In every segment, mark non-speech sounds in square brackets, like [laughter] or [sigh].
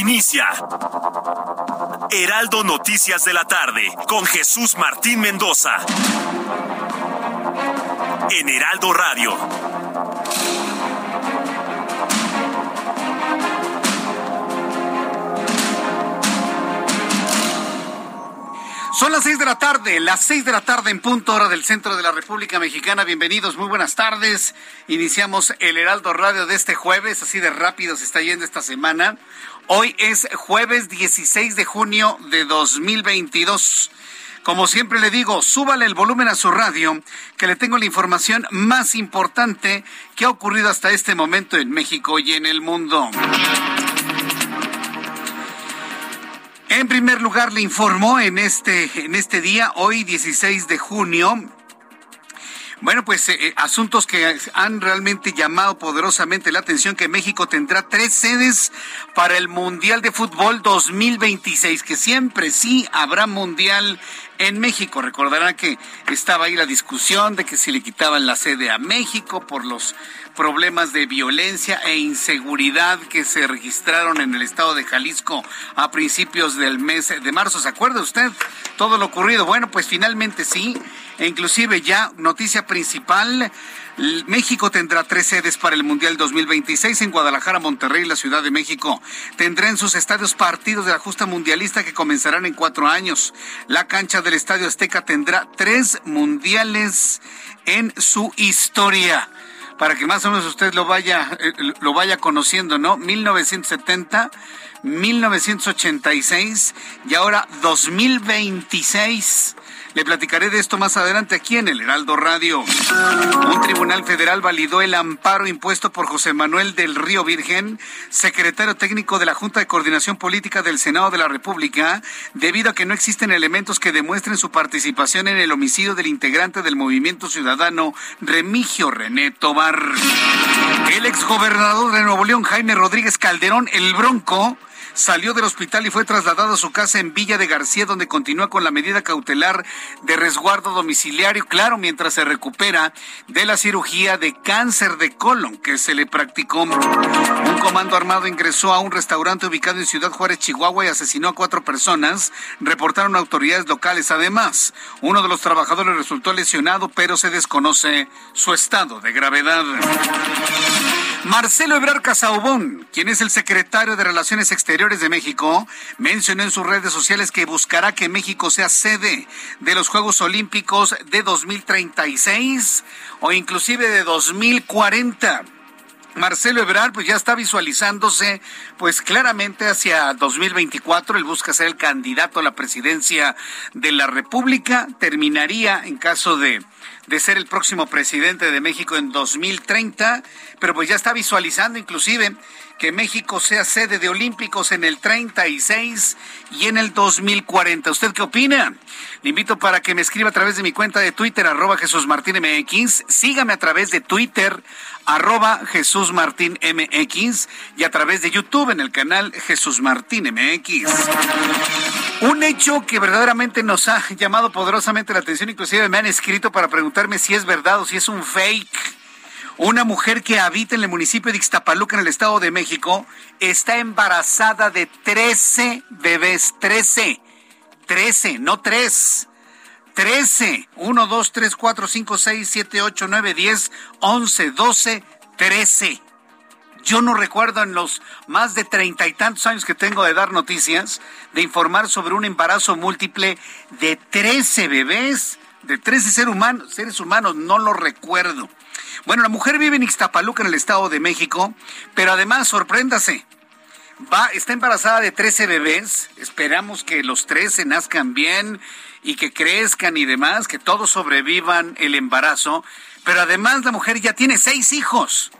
Inicia. Heraldo Noticias de la tarde con Jesús Martín Mendoza. En Heraldo Radio. Son las seis de la tarde, las seis de la tarde en punto hora del centro de la República Mexicana. Bienvenidos, muy buenas tardes. Iniciamos el Heraldo Radio de este jueves, así de rápido se está yendo esta semana. Hoy es jueves 16 de junio de 2022. Como siempre le digo, súbale el volumen a su radio, que le tengo la información más importante que ha ocurrido hasta este momento en México y en el mundo. En primer lugar, le informo en este, en este día, hoy 16 de junio, bueno, pues eh, eh, asuntos que han realmente llamado poderosamente la atención que México tendrá tres sedes para el Mundial de Fútbol 2026, que siempre sí habrá Mundial en México. Recordarán que estaba ahí la discusión de que si le quitaban la sede a México por los problemas de violencia e inseguridad que se registraron en el estado de Jalisco a principios del mes de marzo. ¿Se acuerda usted todo lo ocurrido? Bueno, pues finalmente sí. E inclusive ya noticia principal, México tendrá tres sedes para el Mundial 2026 en Guadalajara, Monterrey y la Ciudad de México. Tendrá en sus estadios partidos de la justa mundialista que comenzarán en cuatro años. La cancha del Estadio Azteca tendrá tres mundiales en su historia para que más o menos usted lo vaya, eh, lo vaya conociendo, ¿no? 1970, 1986 y ahora 2026. Le platicaré de esto más adelante aquí en el Heraldo Radio. Un tribunal federal validó el amparo impuesto por José Manuel del Río Virgen, secretario técnico de la Junta de Coordinación Política del Senado de la República, debido a que no existen elementos que demuestren su participación en el homicidio del integrante del Movimiento Ciudadano Remigio René Tobar. El exgobernador de Nuevo León, Jaime Rodríguez Calderón, el Bronco, salió del hospital y fue trasladado a su casa en Villa de García, donde continúa con la medida cautelar de resguardo domiciliario, claro, mientras se recupera de la cirugía de cáncer de colon que se le practicó. Un comando armado ingresó a un restaurante ubicado en Ciudad Juárez, Chihuahua, y asesinó a cuatro personas, reportaron autoridades locales. Además, uno de los trabajadores resultó lesionado, pero se desconoce su estado de gravedad. Marcelo Ebrar Casaubón, quien es el secretario de Relaciones Exteriores de México, mencionó en sus redes sociales que buscará que México sea sede de los Juegos Olímpicos de 2036 o inclusive de 2040. Marcelo Ebrard pues ya está visualizándose pues claramente hacia 2024, él busca ser el candidato a la presidencia de la República, terminaría en caso de de ser el próximo presidente de México en 2030, pero pues ya está visualizando inclusive que México sea sede de Olímpicos en el 36 y en el 2040. ¿Usted qué opina? Le invito para que me escriba a través de mi cuenta de Twitter, arroba Jesús Martín MX. Sígame a través de Twitter, arroba Jesús Martín MX y a través de YouTube en el canal Jesús Martín MX. Un hecho que verdaderamente nos ha llamado poderosamente la atención, inclusive me han escrito para preguntarme si es verdad o si es un fake. Una mujer que habita en el municipio de Ixtapaluca, en el Estado de México, está embarazada de 13 bebés. 13. 13, no 3. 13. 1, 2, 3, 4, 5, 6, 7, 8, 9, 10, 11, 12, 13. Yo no recuerdo en los más de treinta y tantos años que tengo de dar noticias, de informar sobre un embarazo múltiple de 13 bebés, de 13 seres humanos, seres humanos, no lo recuerdo. Bueno, la mujer vive en Ixtapaluca, en el Estado de México, pero además, sorpréndase, va, está embarazada de 13 bebés, esperamos que los 13 nazcan bien y que crezcan y demás, que todos sobrevivan el embarazo, pero además la mujer ya tiene seis hijos.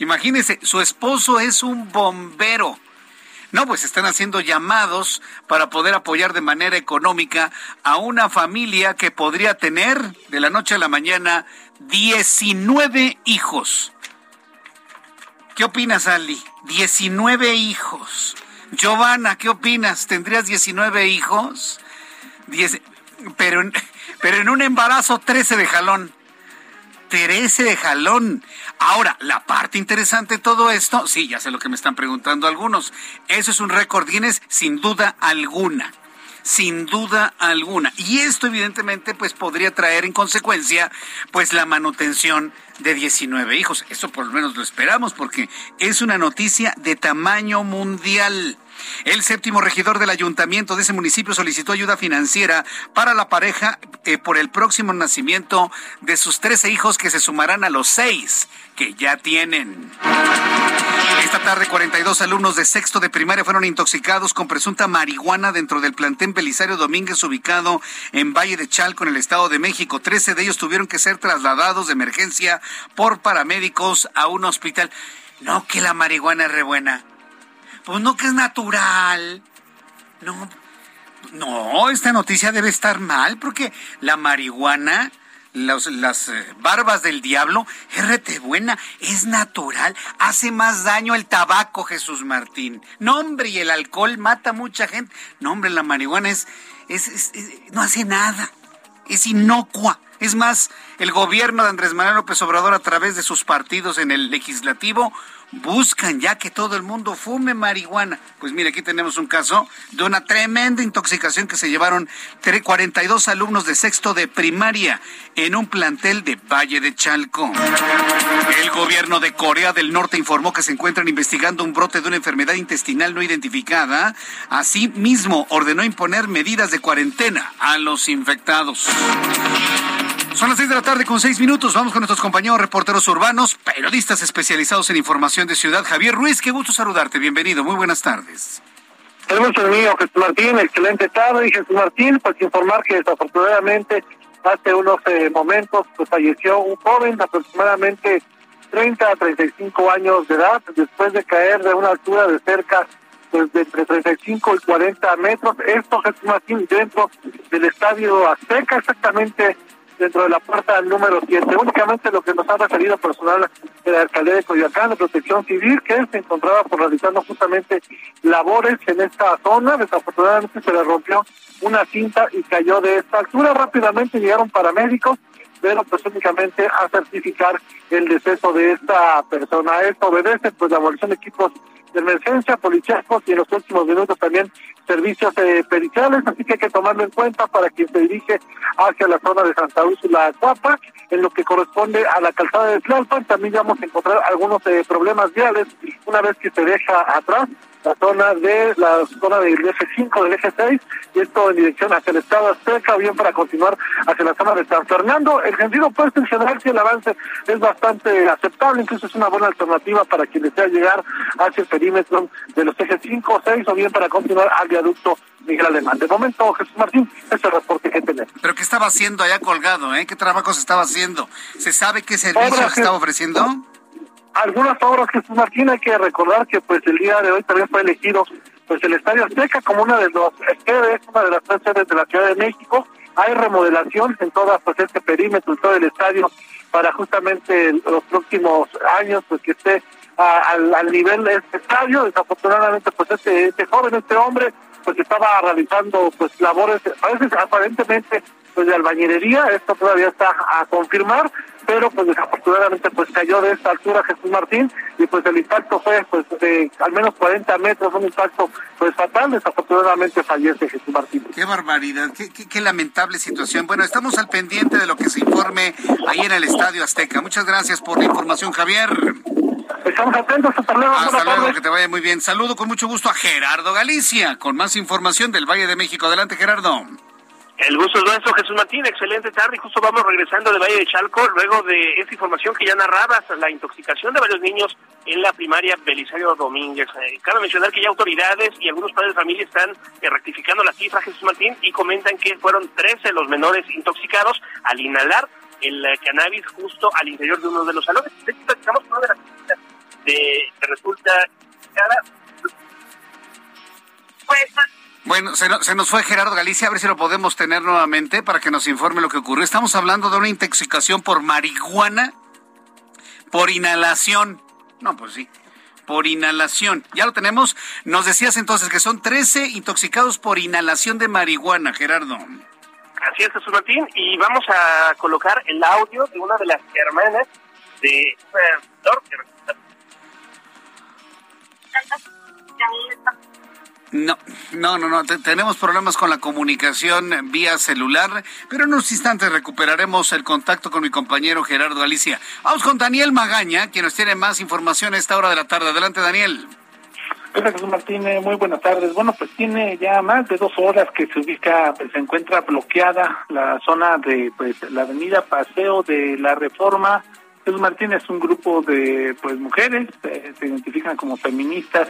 Imagínense, su esposo es un bombero. No, pues están haciendo llamados para poder apoyar de manera económica a una familia que podría tener de la noche a la mañana 19 hijos. ¿Qué opinas, Ali? 19 hijos. Giovanna, ¿qué opinas? ¿Tendrías 19 hijos? pero, [laughs] pero en un embarazo 13 de jalón. 13 de jalón. Ahora, la parte interesante de todo esto, sí, ya sé lo que me están preguntando algunos. Eso es un récord Guinness sin duda alguna sin duda alguna. Y esto evidentemente pues podría traer en consecuencia pues la manutención de 19 hijos. Eso por lo menos lo esperamos porque es una noticia de tamaño mundial. El séptimo regidor del ayuntamiento de ese municipio solicitó ayuda financiera para la pareja eh, por el próximo nacimiento de sus 13 hijos que se sumarán a los seis que ya tienen. Esta tarde, 42 alumnos de sexto de primaria fueron intoxicados con presunta marihuana dentro del plantén Belisario Domínguez ubicado en Valle de Chalco, en el Estado de México. Trece de ellos tuvieron que ser trasladados de emergencia por paramédicos a un hospital. No que la marihuana es re buena. Pues no que es natural. No, no, esta noticia debe estar mal porque la marihuana las eh, barbas del diablo, RT buena, es natural, hace más daño el tabaco, Jesús Martín. No, hombre, y el alcohol mata a mucha gente. No, hombre, la marihuana es, es, no hace nada, es inocua. Es más, el gobierno de Andrés Manuel López Obrador a través de sus partidos en el legislativo buscan ya que todo el mundo fume marihuana. Pues mire, aquí tenemos un caso de una tremenda intoxicación que se llevaron 42 alumnos de sexto de primaria en un plantel de Valle de Chalco. El gobierno de Corea del Norte informó que se encuentran investigando un brote de una enfermedad intestinal no identificada. Asimismo, ordenó imponer medidas de cuarentena a los infectados. Son las seis de la tarde con seis minutos. Vamos con nuestros compañeros reporteros urbanos, periodistas especializados en información de ciudad. Javier Ruiz, qué gusto saludarte. Bienvenido. Muy buenas tardes. El gusto mío, Jesús Martín. Excelente tarde. Jesús Martín, pues informar que desafortunadamente hace unos eh, momentos pues falleció un joven aproximadamente 30 a 35 años de edad después de caer de una altura de cerca pues de entre 35 y 40 metros. Esto, Jesús Martín, dentro del estadio Azteca, exactamente dentro de la puerta número 7. Únicamente lo que nos ha referido personal de la alcaldía de Coyoacán, de Protección Civil, que se encontraba por realizando justamente labores en esta zona. Desafortunadamente se le rompió una cinta y cayó de esta altura. Rápidamente llegaron paramédicos, pero pues únicamente a certificar el deceso de esta persona. Esto obedece pues la abolición de equipos de emergencia, policíacos y en los últimos minutos también servicios eh, periciales, así que hay que tomarlo en cuenta para quien se dirige hacia la zona de Santa Úrsula Cuapa, en lo que corresponde a la calzada de Tlalpan, también vamos a encontrar algunos eh, problemas viales una vez que se deja atrás la zona de la zona del eje 5, del eje 6, y esto en dirección hacia el estado Azteca, bien para continuar hacia la zona de San Fernando. El sentido opuesto en general, si el avance es bastante aceptable, incluso es una buena alternativa para quien desea llegar hacia el perímetro de los ejes 5 o 6, o bien para continuar al viaducto Miguel Alemán. De momento, Jesús Martín, ese es el reporte que tenemos. ¿Pero qué estaba haciendo allá colgado? Eh? ¿Qué trabajo se estaba haciendo? ¿Se sabe qué servicio se estaba ofreciendo? Algunas obras, Jesús Martín, hay que recordar que pues el día de hoy también fue elegido pues el Estadio Azteca como una de los sedes, una de las tres sedes de la Ciudad de México. Hay remodelación en todo pues este perímetro, en todo el estadio, para justamente los próximos años pues que esté al, al, nivel de este estadio. Desafortunadamente pues este, este joven, este hombre, pues estaba realizando pues labores, aparentemente pues de albañilería, esto todavía está a confirmar, pero pues desafortunadamente pues cayó de esta altura Jesús Martín y pues el impacto fue pues de al menos 40 metros, un impacto pues fatal, desafortunadamente fallece Jesús Martín. Qué barbaridad, qué, qué, lamentable situación. Bueno, estamos al pendiente de lo que se informe ahí en el Estadio Azteca. Muchas gracias por la información, Javier. Estamos atentos, hasta luego. Hasta luego, que te vaya muy bien. Saludo con mucho gusto a Gerardo Galicia, con más información del Valle de México. Adelante, Gerardo. El gusto es nuestro, Jesús Martín. Excelente tarde. Justo vamos regresando de Valle de Chalco, luego de esta información que ya narrabas, la intoxicación de varios niños en la primaria Belisario Domínguez. Eh, cabe mencionar que ya autoridades y algunos padres de familia están eh, rectificando la cifra, Jesús Martín, y comentan que fueron 13 los menores intoxicados al inhalar el eh, cannabis justo al interior de uno de los salones. De hecho, una de las resulta cara. Pues, bueno, se, se, nos fue Gerardo Galicia, a ver si lo podemos tener nuevamente para que nos informe lo que ocurrió. Estamos hablando de una intoxicación por marihuana, por inhalación. No, pues sí, por inhalación. Ya lo tenemos. Nos decías entonces que son 13 intoxicados por inhalación de marihuana, Gerardo. Así es, Jesús Martín. Y vamos a colocar el audio de una de las hermanas de no, no, no, no. tenemos problemas con la comunicación vía celular, pero en unos instantes recuperaremos el contacto con mi compañero Gerardo Alicia. Vamos con Daniel Magaña, quien nos tiene más información a esta hora de la tarde. Adelante, Daniel. Hola Jesús Martínez, muy buenas tardes. Bueno, pues tiene ya más de dos horas que se ubica, pues se encuentra bloqueada la zona de pues la avenida Paseo de la Reforma Jesús Martín es un grupo de pues mujeres, eh, se identifican como feministas,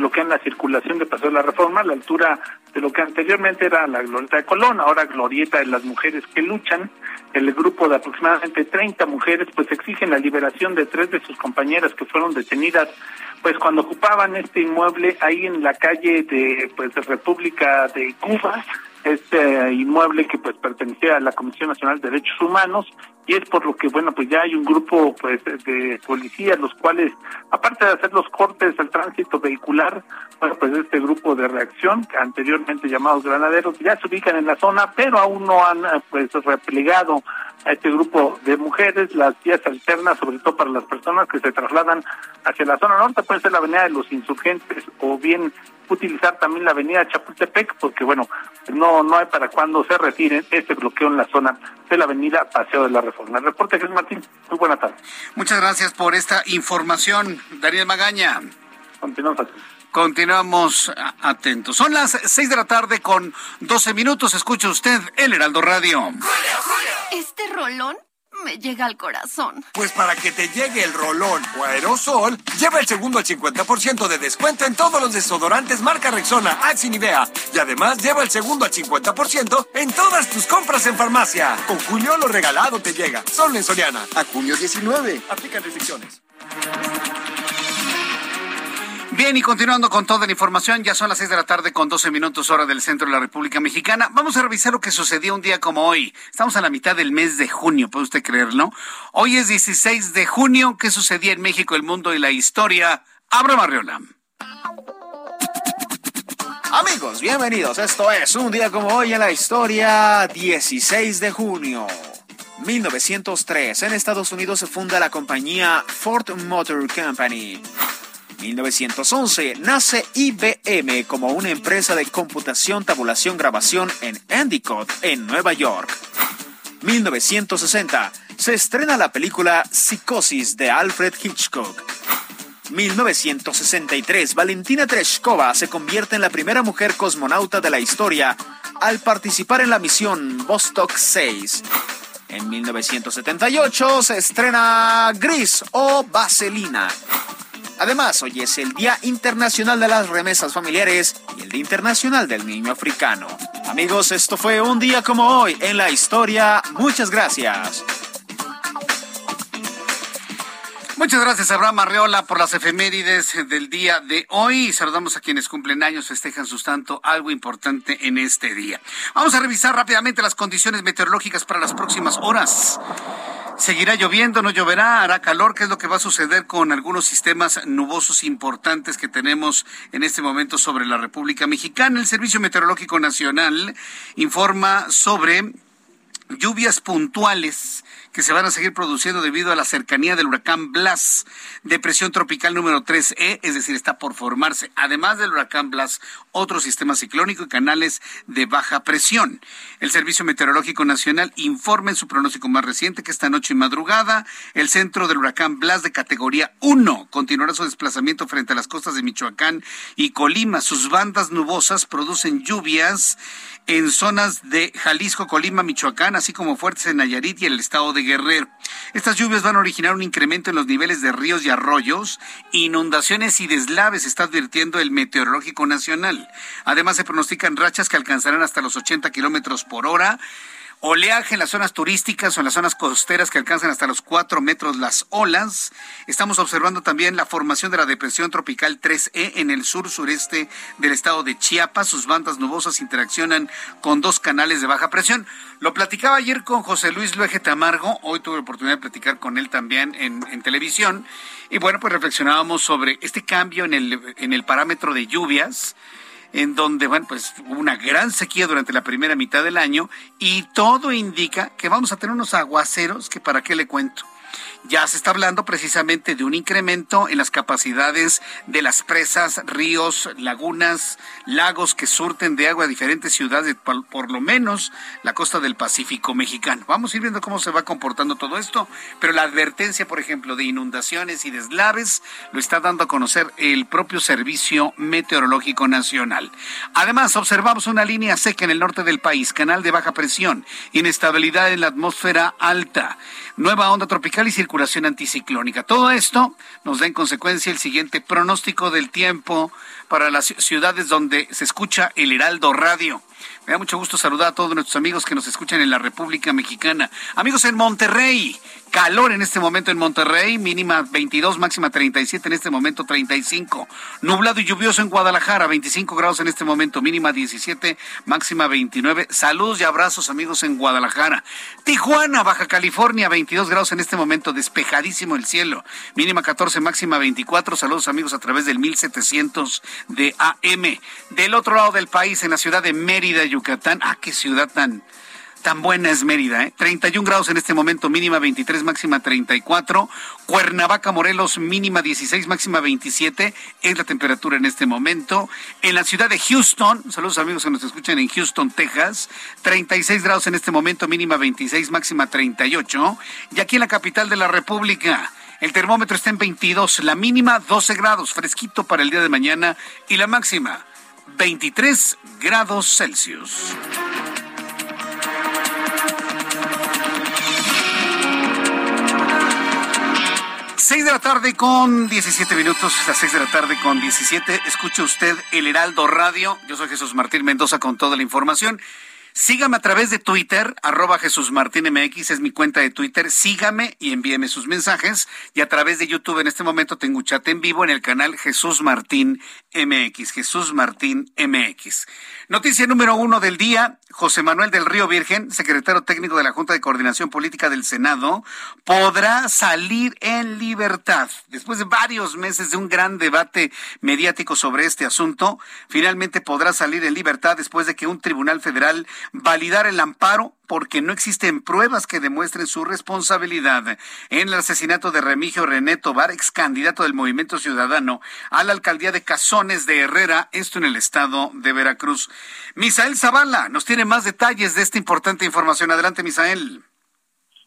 bloquean la circulación de Paseo de la Reforma a la altura de lo que anteriormente era la Glorieta de Colón, ahora Glorieta de las mujeres que luchan. El grupo de aproximadamente 30 mujeres pues exigen la liberación de tres de sus compañeras que fueron detenidas pues cuando ocupaban este inmueble ahí en la calle de pues de República de Cuba este inmueble que pues pertenecía a la Comisión Nacional de Derechos Humanos y es por lo que bueno pues ya hay un grupo pues de policías los cuales aparte de hacer los cortes al tránsito vehicular bueno pues este grupo de reacción anteriormente llamados granaderos ya se ubican en la zona pero aún no han pues replegado a este grupo de mujeres las vías alternas sobre todo para las personas que se trasladan hacia la zona norte puede ser la avenida de los insurgentes o bien utilizar también la avenida Chapultepec porque bueno no no hay para cuando se retire este bloqueo en la zona de la avenida Paseo de la Reforma. El reporte Jesús Martín, muy buena tarde. Muchas gracias por esta información, Daniel Magaña. Continuamos atentos. Continuamos atentos. Son las seis de la tarde con doce minutos. Escucha usted el Heraldo Radio. Este rolón me llega al corazón. Pues para que te llegue el rolón o aerosol, lleva el segundo al 50% de descuento en todos los desodorantes marca Rexona, Axe y Nivea. Y además lleva el segundo al 50% en todas tus compras en farmacia. Con Julio lo regalado te llega. Solo en Soriana. A junio 19. Aplican restricciones. Bien, y continuando con toda la información, ya son las seis de la tarde con 12 minutos hora del centro de la República Mexicana. Vamos a revisar lo que sucedió un día como hoy. Estamos a la mitad del mes de junio, ¿puede usted creerlo? Hoy es 16 de junio. ¿Qué sucedía en México, el mundo y la historia? Abra Marriola. Amigos, bienvenidos. Esto es un día como hoy en la historia, 16 de junio. 1903, en Estados Unidos se funda la compañía Ford Motor Company. 1911 nace IBM como una empresa de computación, tabulación, grabación en Endicott, en Nueva York. 1960 se estrena la película Psicosis de Alfred Hitchcock. 1963 Valentina Tereshkova se convierte en la primera mujer cosmonauta de la historia al participar en la misión Vostok 6. En 1978 se estrena Gris o Vaselina. Además, hoy es el Día Internacional de las Remesas Familiares y el Día Internacional del Niño Africano. Amigos, esto fue un día como hoy en la historia. Muchas gracias. Muchas gracias, Abraham Arreola, por las efemérides del día de hoy. Saludamos a quienes cumplen años, festejan su tanto, algo importante en este día. Vamos a revisar rápidamente las condiciones meteorológicas para las próximas horas. Seguirá lloviendo, no lloverá, hará calor. ¿Qué es lo que va a suceder con algunos sistemas nubosos importantes que tenemos en este momento sobre la República Mexicana? El Servicio Meteorológico Nacional informa sobre lluvias puntuales que se van a seguir produciendo debido a la cercanía del huracán Blas, depresión tropical número 3E, es decir, está por formarse, además del huracán Blas, otro sistema ciclónico y canales de baja presión. El Servicio Meteorológico Nacional informa en su pronóstico más reciente que esta noche y madrugada el centro del huracán Blas de categoría 1 continuará su desplazamiento frente a las costas de Michoacán y Colima. Sus bandas nubosas producen lluvias en zonas de Jalisco, Colima, Michoacán, así como fuertes en Nayarit y el estado de Guerrero. Estas lluvias van a originar un incremento en los niveles de ríos y arroyos, inundaciones y deslaves, está advirtiendo el Meteorológico Nacional. Además, se pronostican rachas que alcanzarán hasta los 80 kilómetros por hora oleaje en las zonas turísticas o en las zonas costeras que alcanzan hasta los 4 metros las olas. Estamos observando también la formación de la depresión tropical 3E en el sur sureste del estado de Chiapas. Sus bandas nubosas interaccionan con dos canales de baja presión. Lo platicaba ayer con José Luis Luege Tamargo. Hoy tuve la oportunidad de platicar con él también en, en televisión. Y bueno, pues reflexionábamos sobre este cambio en el, en el parámetro de lluvias en donde, bueno, pues hubo una gran sequía durante la primera mitad del año y todo indica que vamos a tener unos aguaceros que para qué le cuento ya se está hablando precisamente de un incremento en las capacidades de las presas, ríos, lagunas, lagos que surten de agua a diferentes ciudades, por, lo menos la costa del Pacífico mexicano. Vamos a ir viendo cómo se va comportando todo esto, pero la advertencia, por ejemplo, de inundaciones y deslaves lo está dando a conocer el propio Servicio Meteorológico Nacional. Además, observamos una línea seca en el norte del país, canal de baja presión, inestabilidad en la atmósfera alta nueva onda tropical y circulación anticiclónica. Todo esto nos da en consecuencia el siguiente pronóstico del tiempo para las ciudades donde se escucha el Heraldo Radio. Me da mucho gusto saludar a todos nuestros amigos que nos escuchan en la República Mexicana. Amigos en Monterrey, calor en este momento en Monterrey, mínima 22, máxima 37, en este momento 35. Nublado y lluvioso en Guadalajara, 25 grados en este momento, mínima 17, máxima 29. Saludos y abrazos amigos en Guadalajara. Tijuana, Baja California, 22 grados en este momento, despejadísimo el cielo, mínima 14, máxima 24. Saludos amigos a través del 1700 de AM. Del otro lado del país, en la ciudad de Mérida, Yucatán. Ah, qué ciudad tan, tan buena es Mérida, ¿eh? 31 grados en este momento, mínima 23, máxima 34. Cuernavaca, Morelos, mínima 16, máxima 27 es la temperatura en este momento. En la ciudad de Houston, saludos amigos que nos escuchan en Houston, Texas, 36 grados en este momento, mínima 26, máxima 38. Y aquí en la capital de la República, el termómetro está en 22, la mínima 12 grados, fresquito para el día de mañana y la máxima 23 grados Celsius. Seis de la tarde con 17 minutos, las seis de la tarde con 17. Escuche usted el Heraldo Radio. Yo soy Jesús Martín Mendoza con toda la información. Sígame a través de Twitter, arroba Jesús Martín MX, es mi cuenta de Twitter. Sígame y envíeme sus mensajes. Y a través de YouTube en este momento tengo un chat en vivo en el canal Jesús Martín MX. Jesús Martín MX. Noticia número uno del día. José Manuel del Río Virgen, secretario técnico de la Junta de Coordinación Política del Senado, podrá salir en libertad. Después de varios meses de un gran debate mediático sobre este asunto, finalmente podrá salir en libertad después de que un tribunal federal validara el amparo porque no existen pruebas que demuestren su responsabilidad en el asesinato de Remigio René Tobar, ex candidato del Movimiento Ciudadano a la alcaldía de Cazones de Herrera, esto en el estado de Veracruz. Misael Zavala nos tiene más detalles de esta importante información. Adelante, Misael.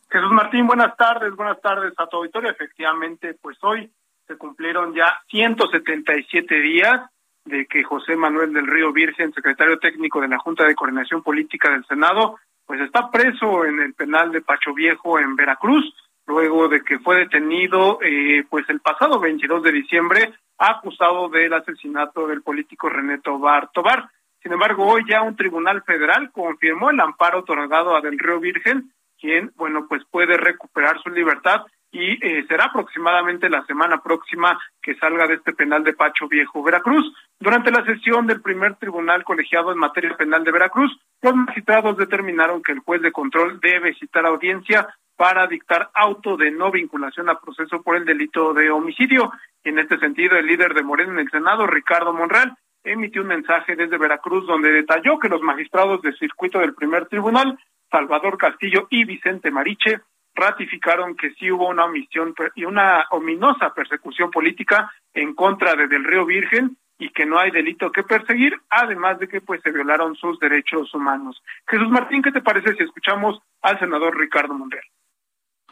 Jesús Martín, buenas tardes, buenas tardes a tu auditorio. Efectivamente, pues hoy se cumplieron ya 177 días de que José Manuel del Río Virgen, secretario técnico de la Junta de Coordinación Política del Senado, pues está preso en el penal de Pacho Viejo en Veracruz, luego de que fue detenido eh, pues el pasado 22 de diciembre acusado del asesinato del político René Tobar Tobar. Sin embargo, hoy ya un tribunal federal confirmó el amparo otorgado a Del Río Virgen, quien, bueno, pues puede recuperar su libertad y eh, será aproximadamente la semana próxima que salga de este penal de Pacho Viejo, Veracruz. Durante la sesión del primer tribunal colegiado en materia penal de Veracruz, los magistrados determinaron que el juez de control debe citar audiencia para dictar auto de no vinculación a proceso por el delito de homicidio. En este sentido, el líder de Moreno en el Senado, Ricardo Monreal, emitió un mensaje desde Veracruz donde detalló que los magistrados del circuito del primer tribunal, Salvador Castillo y Vicente Mariche, ratificaron que sí hubo una omisión y una ominosa persecución política en contra de Del Río Virgen y que no hay delito que perseguir, además de que pues se violaron sus derechos humanos. Jesús Martín, ¿qué te parece si escuchamos al senador Ricardo Monreal?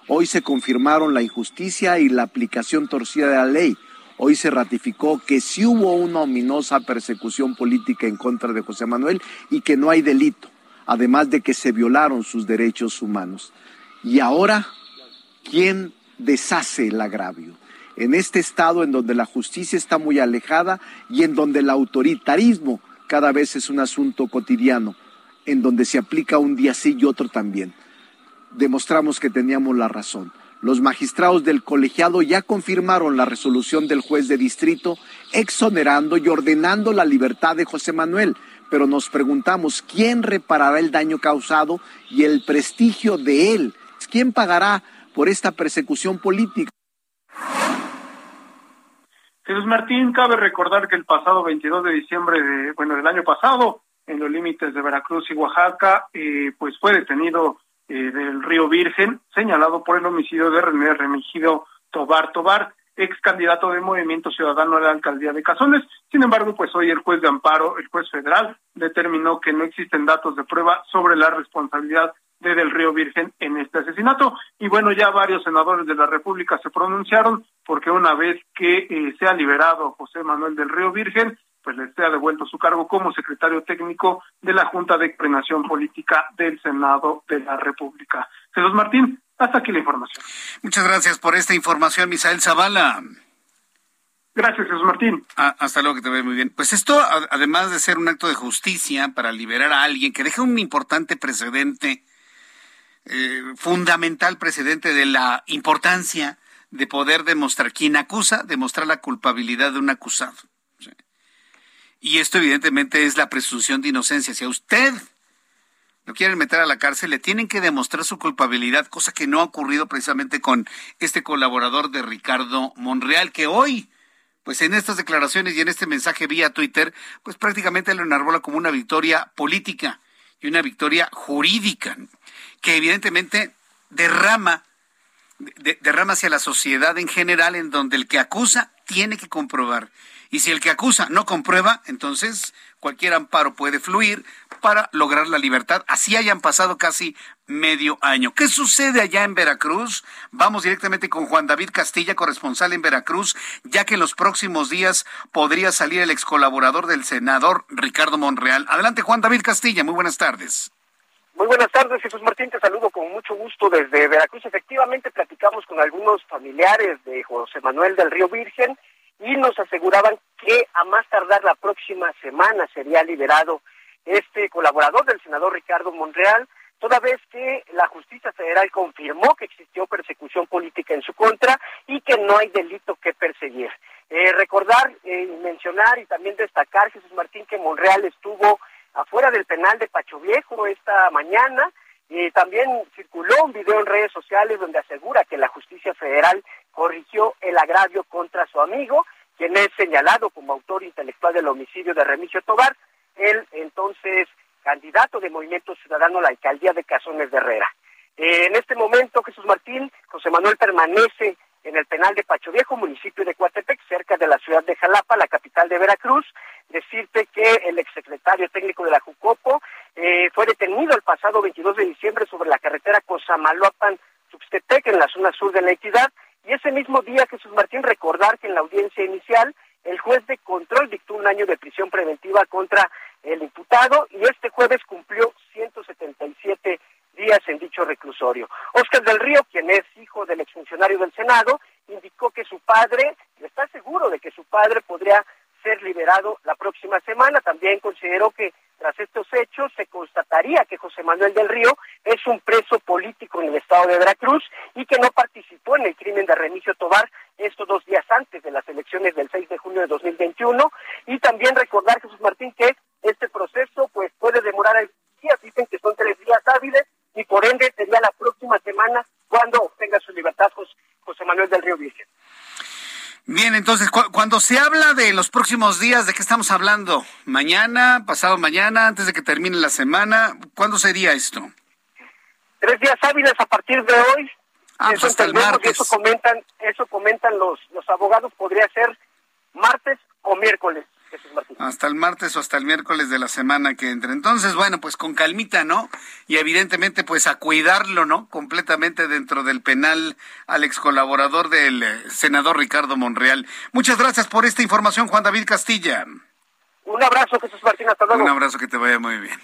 Hoy se confirmaron la injusticia y la aplicación torcida de la ley. Hoy se ratificó que sí hubo una ominosa persecución política en contra de José Manuel y que no hay delito, además de que se violaron sus derechos humanos. Y ahora, ¿quién deshace el agravio? En este estado en donde la justicia está muy alejada y en donde el autoritarismo cada vez es un asunto cotidiano. en donde se aplica un día sí y otro también. Demostramos que teníamos la razón. Los magistrados del colegiado ya confirmaron la resolución del juez de distrito exonerando y ordenando la libertad de José Manuel, pero nos preguntamos quién reparará el daño causado y el prestigio de él. ¿Quién pagará por esta persecución política? Jesús Martín, cabe recordar que el pasado 22 de diciembre de, bueno, del año pasado, en los límites de Veracruz y Oaxaca, eh, pues fue detenido eh, del Río Virgen, señalado por el homicidio de René Remigido Tobar Tobar, ex candidato de Movimiento Ciudadano a la alcaldía de Cazones. Sin embargo, pues hoy el juez de amparo, el juez federal, determinó que no existen datos de prueba sobre la responsabilidad de Del Río Virgen en este asesinato. Y bueno, ya varios senadores de la República se pronunciaron porque una vez que eh, sea liberado José Manuel del Río Virgen, pues le sea devuelto su cargo como secretario técnico de la Junta de Coordinación Política del Senado de la República. Jesús Martín, hasta aquí la información. Muchas gracias por esta información, Misael Zavala. Gracias, Jesús Martín. Ah, hasta luego, que te ve muy bien. Pues esto, además de ser un acto de justicia para liberar a alguien que deja un importante precedente, eh, fundamental precedente de la importancia de poder demostrar, quien acusa, demostrar la culpabilidad de un acusado. Y esto evidentemente es la presunción de inocencia. Si a usted lo quieren meter a la cárcel, le tienen que demostrar su culpabilidad, cosa que no ha ocurrido precisamente con este colaborador de Ricardo Monreal, que hoy, pues en estas declaraciones y en este mensaje vía Twitter, pues prácticamente lo enarbola como una victoria política y una victoria jurídica, que evidentemente derrama derrama hacia la sociedad en general, en donde el que acusa tiene que comprobar. Y si el que acusa no comprueba, entonces cualquier amparo puede fluir para lograr la libertad. Así hayan pasado casi medio año. ¿Qué sucede allá en Veracruz? Vamos directamente con Juan David Castilla, corresponsal en Veracruz, ya que en los próximos días podría salir el ex colaborador del senador Ricardo Monreal. Adelante, Juan David Castilla, muy buenas tardes. Muy buenas tardes, Jesús Martín, te saludo con mucho gusto desde Veracruz. Efectivamente, platicamos con algunos familiares de José Manuel del Río Virgen y nos aseguraban que a más tardar la próxima semana sería liberado este colaborador del senador Ricardo Monreal, toda vez que la justicia federal confirmó que existió persecución política en su contra y que no hay delito que perseguir. Eh, recordar, eh, mencionar y también destacar, Jesús Martín, que Monreal estuvo afuera del penal de Pacho Viejo esta mañana y también circuló un video en redes sociales donde asegura que la justicia federal corrigió el agravio contra su amigo, quien es señalado como autor intelectual del homicidio de Remigio Tobar, el entonces candidato de Movimiento Ciudadano a la alcaldía de Cazones de Herrera. En este momento, Jesús Martín, José Manuel permanece en el penal de Pacho Viejo, municipio de Coatepec, cerca de la ciudad de Jalapa, la capital de Veracruz. Decirte que el exsecretario técnico de la Jucopo eh, fue detenido el pasado 22 de diciembre sobre la carretera Cosamaloapan-Tuxtepec, en la zona sur de la entidad. Y ese mismo día, Jesús Martín, recordar que en la audiencia inicial, el juez de control dictó un año de prisión preventiva contra el imputado y este jueves cumplió 177 días en dicho reclusorio. Oscar del Río, quien es hijo del exfuncionario del Senado, indicó que su padre, está seguro de que su padre podría ser liberado la próxima semana. También consideró que tras estos hechos se constataría que José Manuel del Río es un preso político en el estado de Veracruz y que no participó en el crimen de Remigio Tobar estos dos días antes de las elecciones del 6 de junio de 2021. Y también recordar, Jesús Martín, que este proceso pues puede demorar días, dicen que son tres días hábiles y por ende sería la próxima semana cuando obtenga su libertad José Manuel del Río Virgen. Bien, entonces, cuando se habla de los próximos días, ¿de qué estamos hablando? ¿Mañana, pasado mañana, antes de que termine la semana? ¿Cuándo sería esto? Tres días hábiles a partir de hoy. Ah, pues hasta el martes. Eso comentan, eso comentan los, los abogados, podría ser martes o miércoles. Hasta el martes o hasta el miércoles de la semana que entre. Entonces, bueno, pues con calmita, ¿no? Y evidentemente, pues a cuidarlo, ¿no? Completamente dentro del penal al ex colaborador del eh, senador Ricardo Monreal. Muchas gracias por esta información, Juan David Castilla. Un abrazo, Jesús Martín, hasta luego. Un abrazo que te vaya muy bien.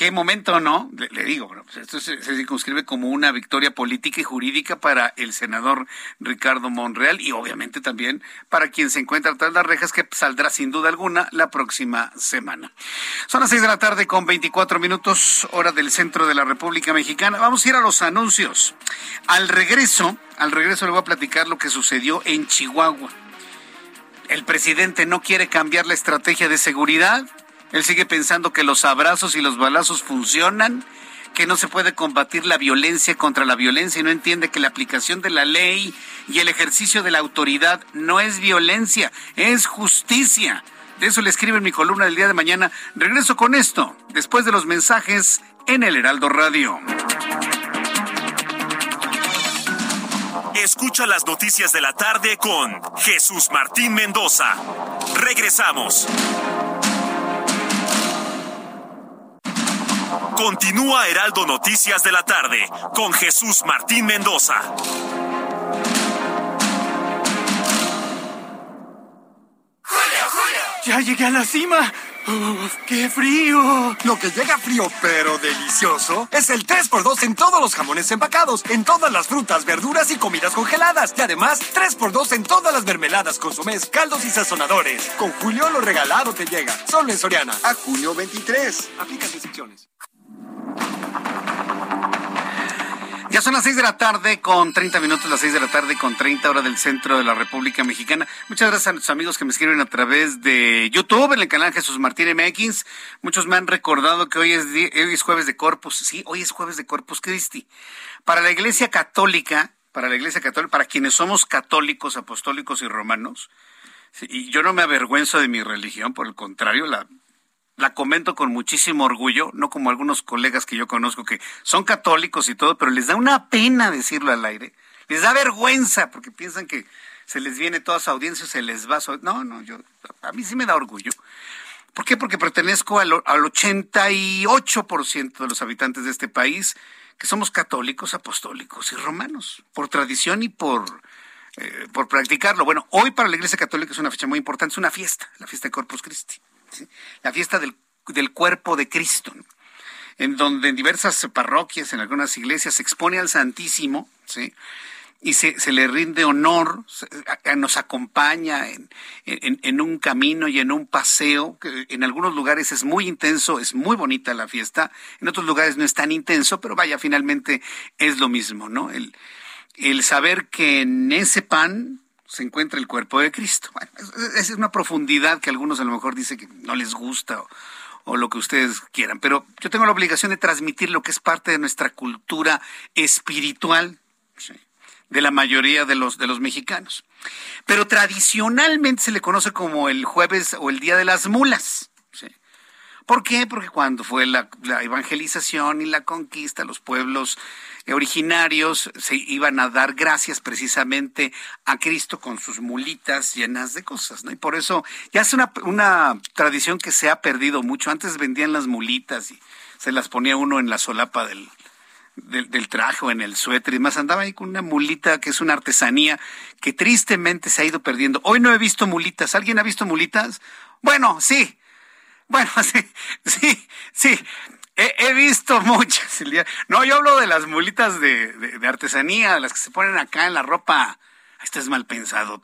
Qué momento, ¿no? Le, digo, pues esto se, circunscribe como una victoria política y jurídica para el senador Ricardo Monreal y obviamente también para quien se encuentra tras las rejas que saldrá sin duda alguna la próxima semana. Son las seis de la tarde con 24 minutos, hora del centro de la República Mexicana. Vamos a ir a los anuncios. Al regreso, al regreso le voy a platicar lo que sucedió en Chihuahua. El presidente no quiere cambiar la estrategia de seguridad él sigue pensando que los abrazos y los balazos funcionan, que no se puede combatir la violencia contra la violencia y no entiende que la aplicación de la ley y el ejercicio de la autoridad no es violencia, es justicia. De eso le escribe en mi columna del día de mañana. Regreso con esto, después de los mensajes en el Heraldo Radio. Escucha las noticias de la tarde con Jesús Martín Mendoza. Regresamos. Continúa Heraldo Noticias de la tarde con Jesús Martín Mendoza. ¡Julio, Julio! ¡Ya llegué a la cima! Uf, ¡Qué frío! Lo que llega frío pero delicioso es el 3x2 en todos los jamones empacados, en todas las frutas, verduras y comidas congeladas. Y además, 3x2 en todas las mermeladas, consomés, caldos y sazonadores. Con Julio lo regalado te llega. Solo en Soriana. A junio 23. Aplica restricciones. Ya son las seis de la tarde con 30 minutos, las seis de la tarde con 30 horas del centro de la República Mexicana. Muchas gracias a los amigos que me escriben a través de YouTube, en el canal Jesús Martín MX. Muchos me han recordado que hoy es, hoy es jueves de Corpus. Sí, hoy es jueves de Corpus Christi. Para la Iglesia Católica, para la Iglesia Católica, para quienes somos católicos, apostólicos y romanos, y yo no me avergüenzo de mi religión, por el contrario, la la comento con muchísimo orgullo, no como algunos colegas que yo conozco que son católicos y todo, pero les da una pena decirlo al aire, les da vergüenza porque piensan que se les viene toda su audiencia, se les va. No, no, yo, a mí sí me da orgullo. ¿Por qué? Porque pertenezco al, al 88% de los habitantes de este país que somos católicos, apostólicos y romanos, por tradición y por, eh, por practicarlo. Bueno, hoy para la Iglesia Católica es una fecha muy importante, es una fiesta, la fiesta de Corpus Christi la fiesta del, cuerpo de Cristo, en donde en diversas parroquias, en algunas iglesias, se expone al Santísimo, ¿sí? y se, le rinde honor, nos acompaña en, un camino y en un paseo, en algunos lugares es muy intenso, es muy bonita la fiesta, en otros lugares no es tan intenso, pero vaya, finalmente es lo mismo, ¿no? El, el saber que en ese pan se encuentra el cuerpo de Cristo. Bueno, esa es una profundidad que algunos a lo mejor dicen que no les gusta o, lo que ustedes quieran, pero yo tengo la obligación de transmitir lo que es parte de nuestra cultura espiritual de la mayoría de los, de los mexicanos. Pero tradicionalmente se le conoce como el jueves o el día de las mulas. ¿Por qué? Porque cuando fue la, evangelización y la conquista, los pueblos originarios se iban a dar gracias precisamente a Cristo con sus mulitas llenas de cosas, ¿no? Y por eso ya es una, tradición que se ha perdido mucho. Antes vendían las mulitas y se las ponía uno en la solapa del, del, traje o en el suéter y más andaba ahí con una mulita que es una artesanía que tristemente se ha ido perdiendo. Hoy no he visto mulitas. ¿Alguien ha visto mulitas? Bueno, sí, bueno, [laughs] sí, sí, sí. He, visto muchas. No, yo hablo de las mulitas de, de, artesanía, las que se ponen acá en la ropa. Esto es mal pensado.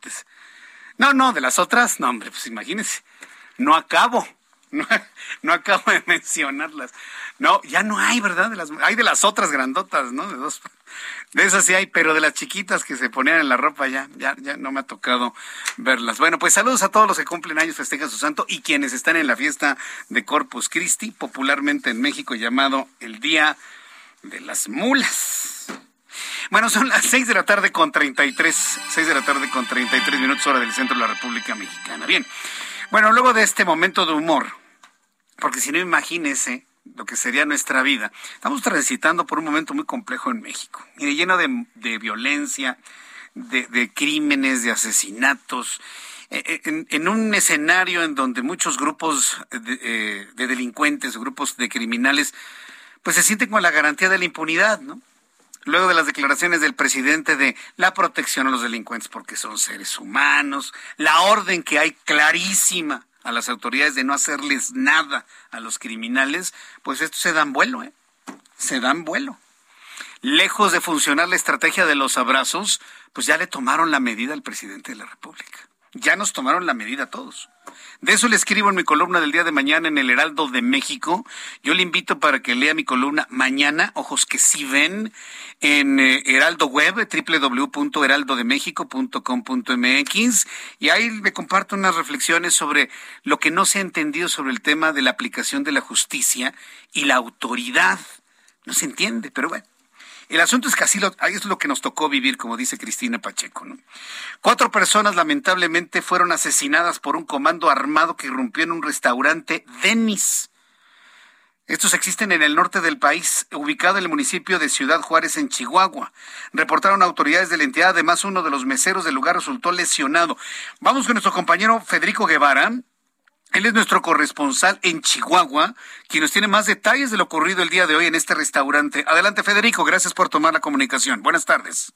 No, no, de las otras, no, hombre, pues imagínense. No acabo. [laughs] No, no acabo de mencionarlas. No, ya no hay, ¿verdad? De las, hay de las otras grandotas, ¿no? De dos. De esas sí hay, pero de las chiquitas que se ponían en la ropa ya, ya, ya no me ha tocado verlas. Bueno, pues saludos a todos los que cumplen años, festejan su santo y quienes están en la fiesta de Corpus Christi, popularmente en México llamado el Día de las Mulas. Bueno, son las seis de la tarde con 33, seis de la tarde con 33 minutos hora del centro de la República Mexicana. Bien, bueno, luego de este momento de humor, porque si no imagínese lo que sería nuestra vida. Estamos transitando por un momento muy complejo en México, lleno de, violencia, de, crímenes, de asesinatos, eh, eh, en, un escenario en donde muchos grupos de, eh, de, delincuentes, grupos de criminales, pues se sienten con la garantía de la impunidad, ¿no? Luego de las declaraciones del presidente de la protección a los delincuentes porque son seres humanos, la orden que hay clarísima a las autoridades de no hacerles nada a los criminales, pues estos se dan vuelo, ¿eh? Se dan vuelo. Lejos de funcionar la estrategia de los abrazos, pues ya le tomaron la medida al presidente de la República. Ya nos tomaron la medida todos. De eso le escribo en mi columna del día de mañana en el Heraldo de México. Yo le invito para que lea mi columna mañana, ojos que sí ven, en eh, Heraldo Web, www.heraldodemexico.com.mx. Y ahí le comparto unas reflexiones sobre lo que no se ha entendido sobre el tema de la aplicación de la justicia y la autoridad. No se entiende, pero bueno. El asunto es que así lo, es lo que nos tocó vivir, como dice Cristina Pacheco. Cuatro personas lamentablemente fueron asesinadas por un comando armado que irrumpió en un restaurante Denis. Estos existen en el norte del país, ubicado en el municipio de Ciudad Juárez, en Chihuahua. Reportaron autoridades de la entidad, además uno de los meseros del lugar resultó lesionado. Vamos con nuestro compañero Federico Guevara, él es nuestro corresponsal en Chihuahua, quien nos tiene más detalles de lo ocurrido el día de hoy en este restaurante. Adelante, Federico, gracias por tomar la comunicación. Buenas tardes.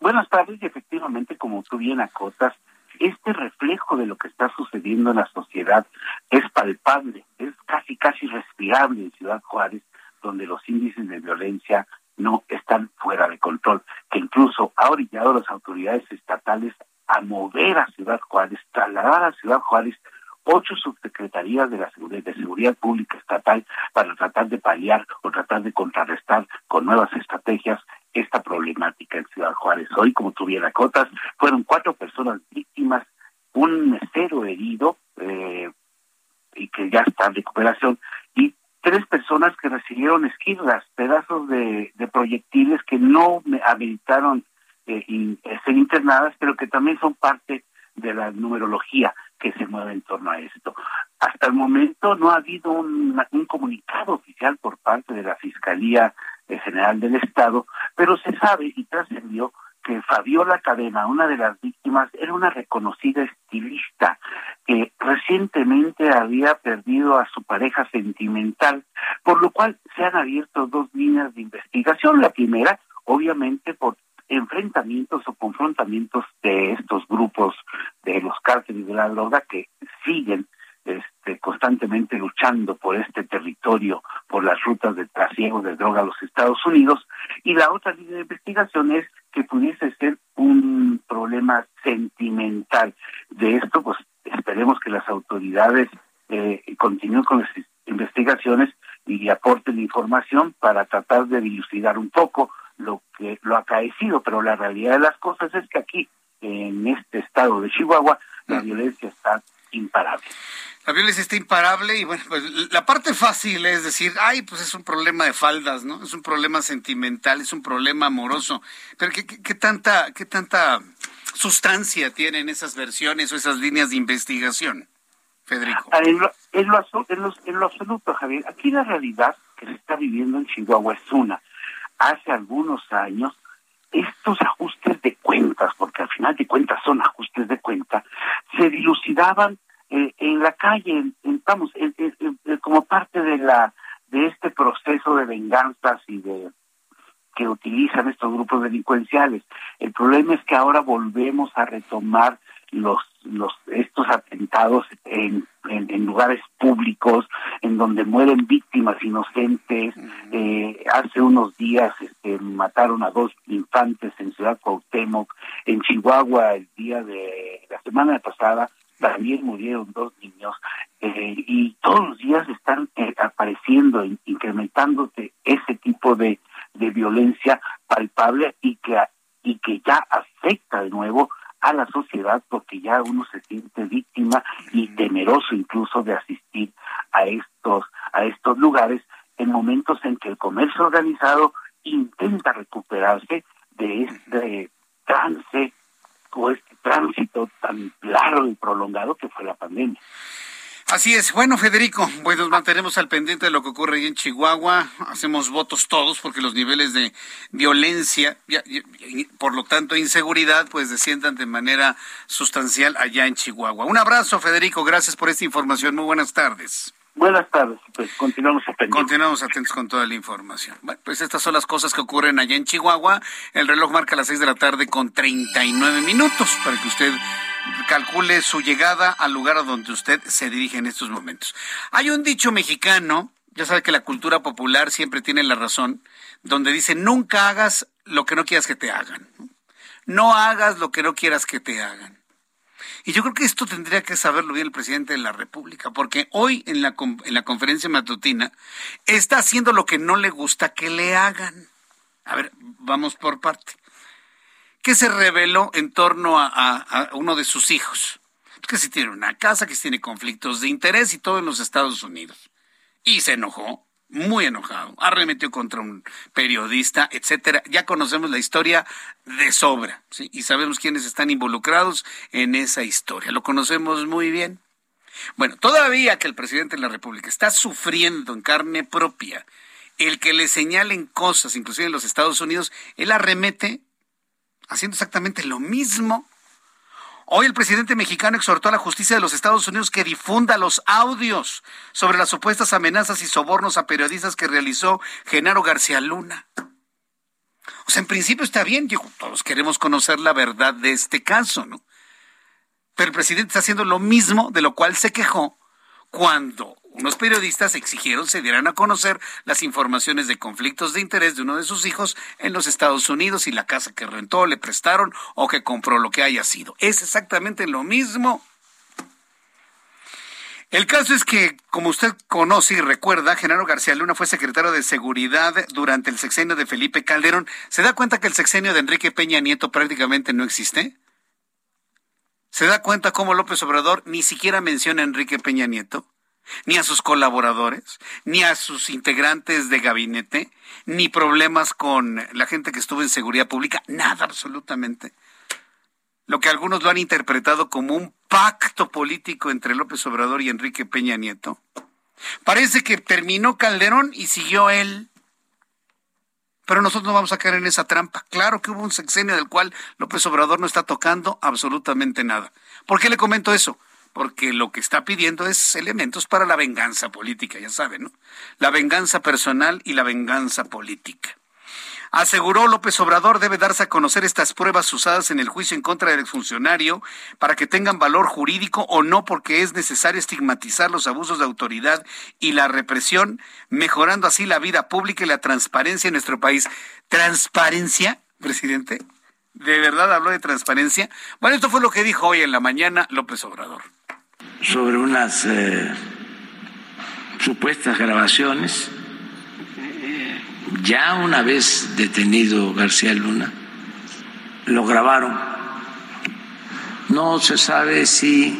Buenas tardes, y efectivamente, como tú bien acotas, este reflejo de lo que está sucediendo en la sociedad es palpable, es casi, casi respirable en Ciudad Juárez, donde los índices de violencia no están fuera de control, que incluso ha orillado a las autoridades estatales a mover a Ciudad Juárez, trasladar a Ciudad Juárez ocho subsecretarías de la seguridad, de seguridad pública estatal para tratar de paliar o tratar de contrarrestar con nuevas estrategias esta problemática en Ciudad Juárez. Hoy, como tuviera cotas, fueron cuatro personas víctimas, un mesero herido eh, y que ya está en recuperación y tres personas que recibieron esquirlas, pedazos de, proyectiles que no habilitaron eh, ser internadas, pero que también son parte de la numerología que se mueve en torno a esto. Hasta el momento no ha habido un, comunicado oficial por parte de la Fiscalía General del Estado, pero se sabe y trascendió que Fabiola Cadena, una de las víctimas, era una reconocida estilista que recientemente había perdido a su pareja sentimental, por lo cual se han abierto dos líneas de investigación. La primera, obviamente, por enfrentamientos o confrontamientos de estos grupos de los cárteles de la droga que siguen este, constantemente luchando por este territorio, por las rutas de trasiego de droga a los Estados Unidos. Y la otra línea de investigación es que pudiese ser un problema sentimental. De esto, pues esperemos que las autoridades eh, continúen con las investigaciones y aporten información para tratar de dilucidar un poco lo que lo acaecido, pero la realidad de las cosas es que aquí, en este estado de Chihuahua, la violencia está imparable. La violencia está imparable y bueno, pues la parte fácil es decir, ay, pues es un problema de faldas, ¿no? Es un problema sentimental, es un problema amoroso. Pero ¿qué, qué, tanta, qué tanta sustancia tienen esas versiones o esas líneas de investigación, Federico? Ah, en lo, en lo, en lo absoluto, Javier. Aquí la realidad que se está viviendo en Chihuahua es una hace algunos años, estos ajustes de cuentas, porque al final de cuentas son ajustes de cuenta, se dilucidaban eh, en la calle, en, vamos, como parte de la de este proceso de venganzas y de que utilizan estos grupos delincuenciales. El problema es que ahora volvemos a retomar los, los estos atentados en, en, lugares públicos en donde mueren víctimas inocentes. Eh, hace unos días este, mataron a dos infantes en Ciudad Cuauhtémoc. En Chihuahua el día de la semana pasada también murieron dos niños. Eh, y todos los días están eh, apareciendo incrementándose ese tipo de, de violencia palpable y que y que ya afecta de nuevo a la sociedad porque ya uno se siente víctima y temeroso incluso de asistir a estos a estos lugares en momentos en que el comercio organizado intenta recuperarse de este trance o este tránsito tan largo y prolongado que fue la pandemia. Así es. Bueno, Federico, pues nos mantenemos al pendiente de lo que ocurre ahí en Chihuahua. Hacemos votos todos porque los niveles de violencia, y, por lo tanto inseguridad, pues desciendan de manera sustancial allá en Chihuahua. Un abrazo, Federico. Gracias por esta información. Muy buenas tardes. Buenas tardes, pues continuamos atentos. Continuamos atentos con toda la información. Bueno, pues estas son las cosas que ocurren allá en Chihuahua. El reloj marca las seis de la tarde con 39 minutos para que usted calcule su llegada al lugar a donde usted se dirige en estos momentos. Hay un dicho mexicano, ya sabe que la cultura popular siempre tiene la razón, donde dice nunca hagas lo que no quieras que te hagan. No hagas lo que no quieras que te hagan. Y yo creo que esto tendría que saberlo bien el presidente de la República, porque hoy en la, en la conferencia matutina está haciendo lo que no le gusta que le hagan. A ver, vamos por parte. ¿Qué se reveló en torno a, uno de sus hijos? Que si tiene una casa, que si tiene conflictos de interés y todo en los Estados Unidos. Y se enojó, muy enojado, arremetió contra un periodista, etcétera. Ya conocemos la historia de sobra. Y sabemos quiénes están involucrados en esa historia. Lo conocemos muy bien. Bueno, todavía que el presidente de la República está sufriendo en carne propia el que le señalen cosas, inclusive en los Estados Unidos, él arremete haciendo exactamente lo mismo. Hoy el presidente mexicano exhortó a la justicia de los Estados Unidos que difunda los audios sobre las supuestas amenazas y sobornos a periodistas que realizó Genaro García Luna. O sea, en principio está bien, todos queremos conocer la verdad de este caso, ¿no? Pero el presidente está haciendo lo mismo de lo cual se quejó cuando unos periodistas exigieron se dieran a conocer las informaciones de conflictos de interés de uno de sus hijos en los Estados Unidos y la casa que rentó, le prestaron o que compró lo que haya sido. Es exactamente lo mismo. El caso es que, como usted conoce y recuerda, Genaro García Luna fue secretario de Seguridad durante el sexenio de Felipe Calderón. ¿Se da cuenta que el sexenio de Enrique Peña Nieto prácticamente no existe? ¿Se da cuenta cómo López Obrador ni siquiera menciona a Enrique Peña Nieto? Ni a sus colaboradores, ni a sus integrantes de gabinete, ni problemas con la gente que estuvo en seguridad pública, nada absolutamente. Lo que algunos lo han interpretado como un pacto político entre López Obrador y Enrique Peña Nieto. Parece que terminó Calderón y siguió él. Pero nosotros no vamos a caer en esa trampa. Claro que hubo un sexenio del cual López Obrador no está tocando absolutamente nada. ¿Por qué le comento eso? Porque lo que está pidiendo es elementos para la venganza política, ya saben, ¿no? La venganza personal y la venganza política. Aseguró López Obrador debe darse a conocer estas pruebas usadas en el juicio en contra del funcionario para que tengan valor jurídico o no porque es necesario estigmatizar los abusos de autoridad y la represión, mejorando así la vida pública y la transparencia en nuestro país. ¿Transparencia, presidente? ¿De verdad habló de transparencia? Bueno, esto fue lo que dijo hoy en la mañana López Obrador sobre unas eh, supuestas grabaciones. Ya una vez detenido García Luna, lo grabaron. No se sabe si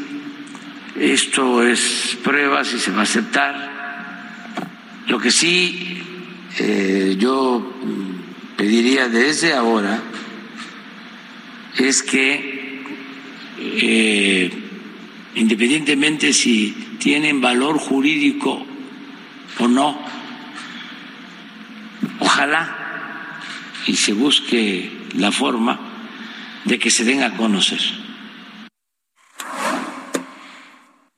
esto es prueba, si se va a aceptar. Lo que sí eh, yo pediría desde ahora es que eh, independientemente si tienen valor jurídico o no. Ojalá y se busque la forma de que se den a conocer.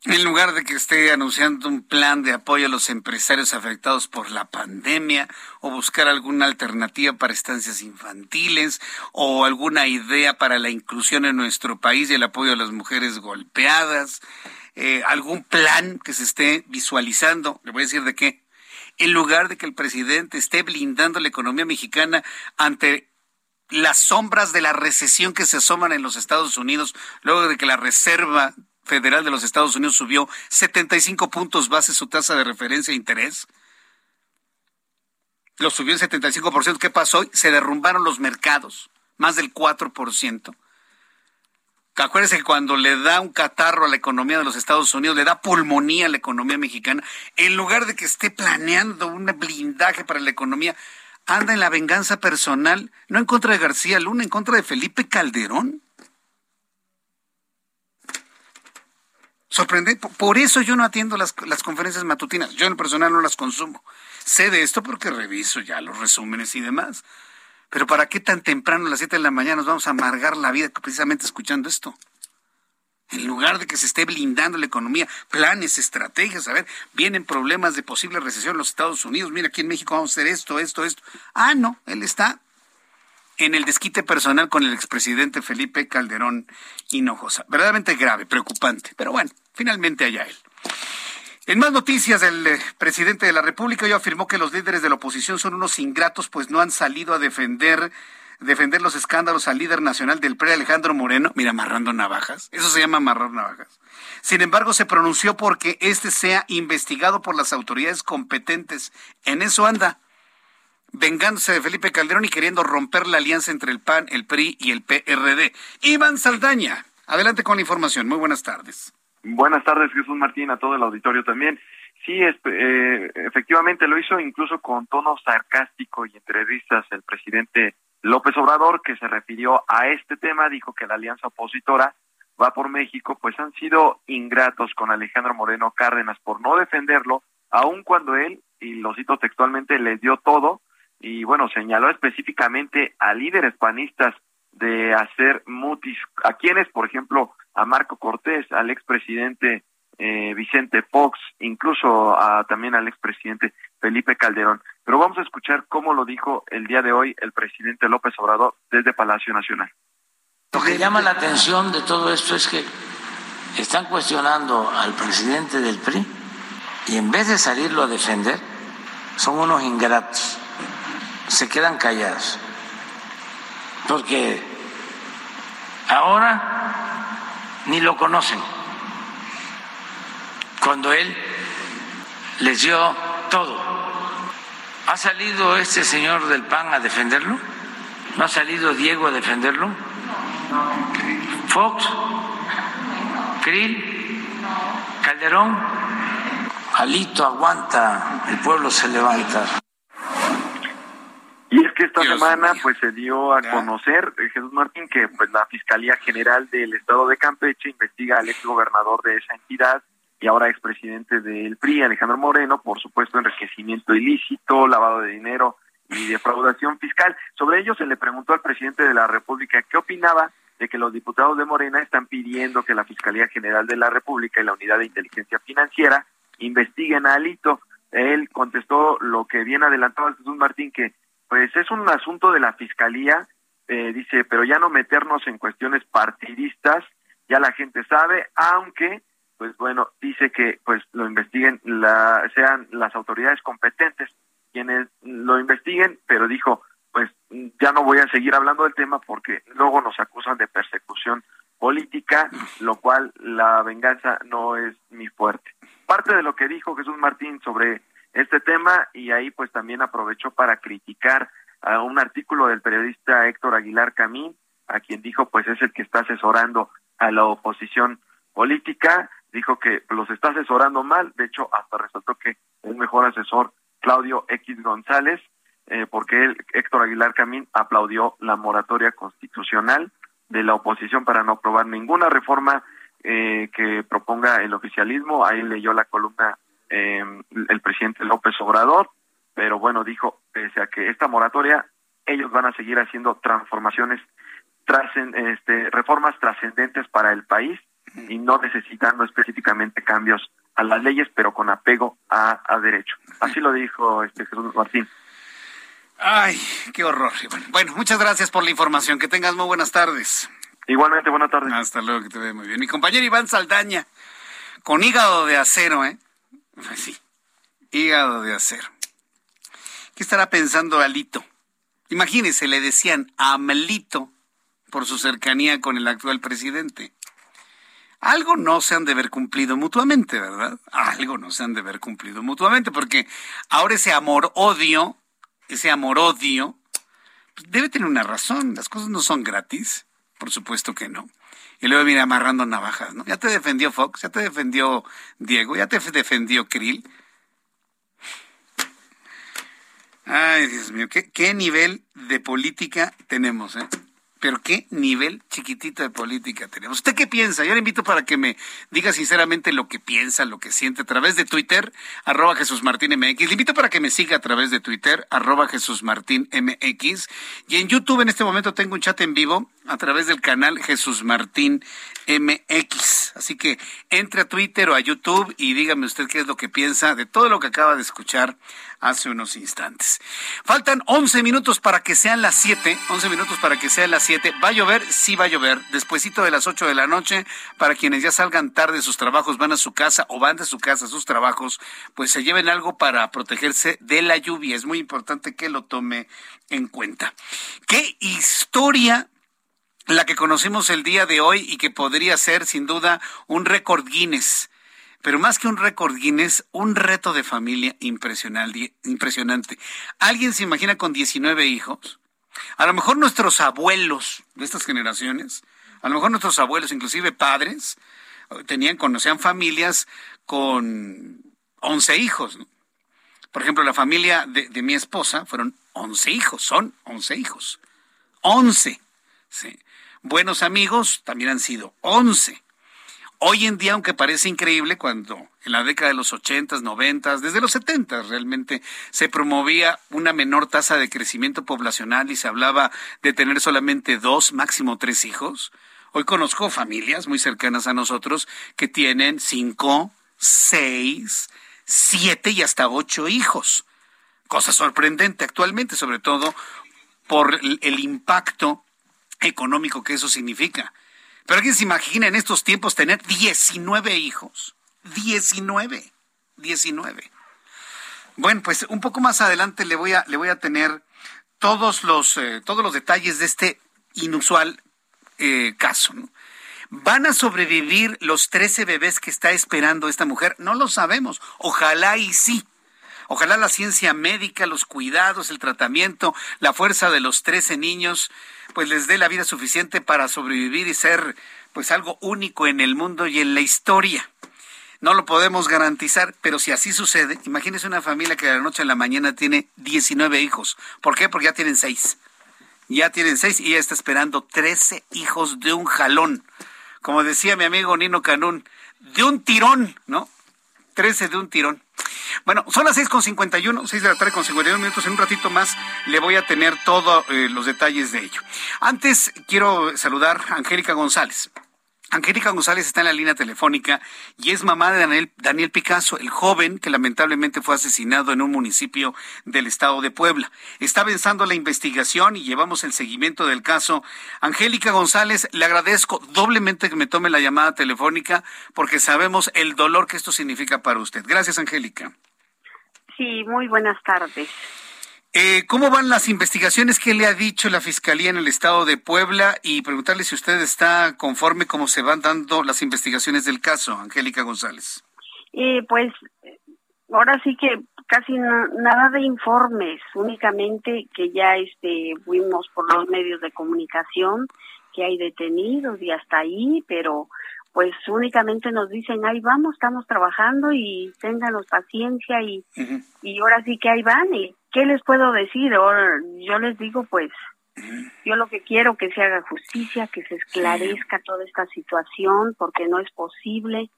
En lugar de que esté anunciando un plan de apoyo a los empresarios afectados por la pandemia o buscar alguna alternativa para estancias infantiles o alguna idea para la inclusión en nuestro país y el apoyo a las mujeres golpeadas, eh, algún plan que se esté visualizando, le voy a decir de qué, en lugar de que el presidente esté blindando la economía mexicana ante las sombras de la recesión que se asoman en los Estados Unidos, luego de que la Reserva Federal de los Estados Unidos subió 75 puntos base su tasa de referencia de interés. Lo subió en 75%. ¿Qué pasó? Se derrumbaron los mercados, más del 4%. Acuérdense que cuando le da un catarro a la economía de los Estados Unidos, le da pulmonía a la economía mexicana, en lugar de que esté planeando un blindaje para la economía, anda en la venganza personal, no en contra de García Luna, en contra de Felipe Calderón. Sorprendente. Por eso yo no atiendo las, las conferencias matutinas. Yo en personal no las consumo. Sé de esto porque reviso ya los resúmenes y demás. Pero ¿para qué tan temprano a las 7 de la mañana nos vamos a amargar la vida precisamente escuchando esto? En lugar de que se esté blindando la economía, planes, estrategias, a ver, vienen problemas de posible recesión en los Estados Unidos, mira, aquí en México vamos a hacer esto, esto, esto. Ah, no, él está en el desquite personal con el expresidente Felipe Calderón Hinojosa. Verdaderamente grave, preocupante. Pero bueno, finalmente allá él. En más noticias, el eh, presidente de la República hoy afirmó que los líderes de la oposición son unos ingratos, pues no han salido a defender defender los escándalos al líder nacional del PRI, Alejandro Moreno, mira, amarrando navajas, eso se llama amarrar navajas. Sin embargo, se pronunció porque este sea investigado por las autoridades competentes. En eso anda, vengándose de Felipe Calderón y queriendo romper la alianza entre el PAN, el PRI y el PRD. Iván Saldaña, adelante con la información. Muy buenas tardes. Buenas tardes, Jesús Martín, a todo el auditorio también. Sí, eh, efectivamente lo hizo incluso con tono sarcástico y entrevistas el presidente López Obrador, que se refirió a este tema, dijo que la alianza opositora va por México, pues han sido ingratos con Alejandro Moreno Cárdenas por no defenderlo, aun cuando él, y lo cito textualmente, le dio todo, y bueno, señaló específicamente a líderes panistas de hacer mutis, a quienes, por ejemplo, a Marco Cortés, al expresidente eh, Vicente Fox, incluso a, también al expresidente Felipe Calderón. Pero vamos a escuchar cómo lo dijo el día de hoy el presidente López Obrador desde Palacio Nacional. Lo que llama la atención de todo esto es que están cuestionando al presidente del PRI y en vez de salirlo a defender, son unos ingratos, se quedan callados. Porque ahora ni lo conocen. Cuando él les dio todo. ¿Ha salido este señor del PAN a defenderlo? ¿No ha salido Diego a defenderlo? ¿Fox? ¿Krill? ¿Calderón? Alito aguanta, el pueblo se levanta. Que esta semana pues se dio a conocer eh, Jesús Martín que pues la Fiscalía General del Estado de Campeche investiga al ex gobernador de esa entidad y ahora expresidente del PRI, Alejandro Moreno, por supuesto enriquecimiento ilícito, lavado de dinero y defraudación fiscal. Sobre ello se le preguntó al presidente de la República qué opinaba de que los diputados de Morena están pidiendo que la Fiscalía General de la República y la Unidad de Inteligencia Financiera investiguen a Alito. Él contestó lo que bien adelantaba Jesús Martín, que pues es un asunto de la Fiscalía, eh, dice, pero ya no meternos en cuestiones partidistas, ya la gente sabe, aunque pues bueno, dice que pues lo investiguen, la, sean las autoridades competentes quienes lo investiguen, pero dijo, pues ya no voy a seguir hablando del tema porque luego nos acusan de persecución política, lo cual la venganza no es mi fuerte. Parte de lo que dijo Jesús Martín sobre este tema y ahí pues también aprovechó para criticar a un artículo del periodista Héctor Aguilar Camín, a quien dijo pues es el que está asesorando a la oposición política dijo que los está asesorando mal, de hecho hasta resaltó que es mejor asesor Claudio X González, eh, porque él, Héctor Aguilar Camín aplaudió la moratoria constitucional de la oposición para no aprobar ninguna reforma eh, que proponga el oficialismo. Ahí leyó la columna eh, el presidente López Obrador, pero bueno, dijo, pese a que esta moratoria, ellos van a seguir haciendo transformaciones, este, reformas trascendentes para el país y no necesitando específicamente cambios a las leyes, pero con apego a, a derecho. Así lo dijo este Jesús Martín. Ay, qué horror. Bueno, muchas gracias por la información. Que tengas muy buenas tardes. Igualmente, buenas tardes. Hasta luego, que te vea muy bien. Mi compañero Iván Saldaña, con hígado de acero, ¿eh? Pues sí, hígado de acero. ¿Qué estará pensando Alito? Imagínese, le decían Amelito por su cercanía con el actual presidente algo no se han de ver cumplido mutuamente, ¿verdad? Algo no se han de ver cumplido mutuamente, porque ahora ese amor-odio, ese amor-odio, pues, debe tener una razón. Las cosas no son gratis, por supuesto que no. Y luego viene amarrando navajas, ¿no? Ya te defendió Fox, ya te defendió Diego, ya te defendió Krill. Ay, Dios mío, ¿qué, qué nivel de política tenemos, eh? Pero qué nivel chiquitito de política tenemos. ¿Usted qué piensa? Yo le invito para que me diga sinceramente lo que piensa, lo que siente a través de Twitter, arroba Jesús Martín MX. Le invito para que me siga a través de Twitter, arroba Jesús Martín MX. Y en YouTube en este momento tengo un chat en vivo a través del canal Jesús Martín MX. Así que entre a Twitter o a YouTube y dígame usted qué es lo que piensa de todo lo que acaba de escuchar hace unos instantes. Faltan 11 minutos para que sean las 7, 11 minutos para que sean las 7. ¿Va a llover? Sí va a llover. Despuésito de las 8 de la noche, para quienes ya salgan tarde de sus trabajos, van a su casa o van de su casa a sus trabajos, pues se lleven algo para protegerse de la lluvia. Es muy importante que lo tome en cuenta. ¿Qué historia la que conocimos el día de hoy y que podría ser sin duda un récord Guinness? Pero más que un récord Guinness, un reto de familia impresionante. ¿Alguien se imagina con 19 hijos? A lo mejor nuestros abuelos de estas generaciones, a lo mejor nuestros abuelos, inclusive padres, tenían, conocían familias con 11 hijos. Por ejemplo, la familia de, de, mi esposa fueron 11 hijos, son 11 hijos. 11. Sí. Buenos amigos también han sido 11. Hoy en día, aunque parece increíble, cuando en la década de los 80, 90, desde los 70 realmente se promovía una menor tasa de crecimiento poblacional y se hablaba de tener solamente dos, máximo tres hijos, hoy conozco familias muy cercanas a nosotros que tienen cinco, seis, siete y hasta ocho hijos. Cosa sorprendente actualmente, sobre todo por el impacto económico que eso significa. Pero alguien se imagina en estos tiempos tener 19 hijos. 19. 19. Bueno, pues un poco más adelante le voy a, le voy a tener todos los, eh, todos los detalles de este inusual eh, caso. ¿Van a sobrevivir los 13 bebés que está esperando esta mujer? No lo sabemos. Ojalá y sí. Ojalá la ciencia médica, los cuidados, el tratamiento, la fuerza de los 13 niños pues les dé la vida suficiente para sobrevivir y ser pues algo único en el mundo y en la historia. No lo podemos garantizar, pero si así sucede, imagínese una familia que de la noche a la mañana tiene 19 hijos. ¿Por qué? Porque ya tienen seis. Ya tienen seis y ya está esperando 13 hijos de un jalón. Como decía mi amigo Nino Canún, de un tirón, ¿no? 13 de un tirón. Bueno, son las 6.51, 6 de la tarde con 51 minutos. En un ratito más le voy a tener todos eh, los detalles de ello. Antes quiero saludar a Angélica González. Angélica González está en la línea telefónica y es mamá de Daniel, Daniel, Picasso, el joven que lamentablemente fue asesinado en un municipio del estado de Puebla. Está avanzando la investigación y llevamos el seguimiento del caso. Angélica González, le agradezco doblemente que me tome la llamada telefónica porque sabemos el dolor que esto significa para usted. Gracias, Angélica. Sí, muy buenas tardes. Eh, ¿Cómo van las investigaciones? ¿Qué le ha dicho la Fiscalía en el estado de Puebla? Y preguntarle si usted está conforme cómo se van dando las investigaciones del caso, Angélica González. Eh, pues ahora sí que casi nada de informes, únicamente que ya este, fuimos por los medios de comunicación, que hay detenidos y hasta ahí, pero pues únicamente nos dicen, ahí vamos, estamos trabajando y ténganos paciencia y, y ahora sí que ahí van y ¿qué les puedo decir? yo les digo, pues, yo lo que quiero que se haga justicia, que se esclarezca toda esta situación, porque no es posible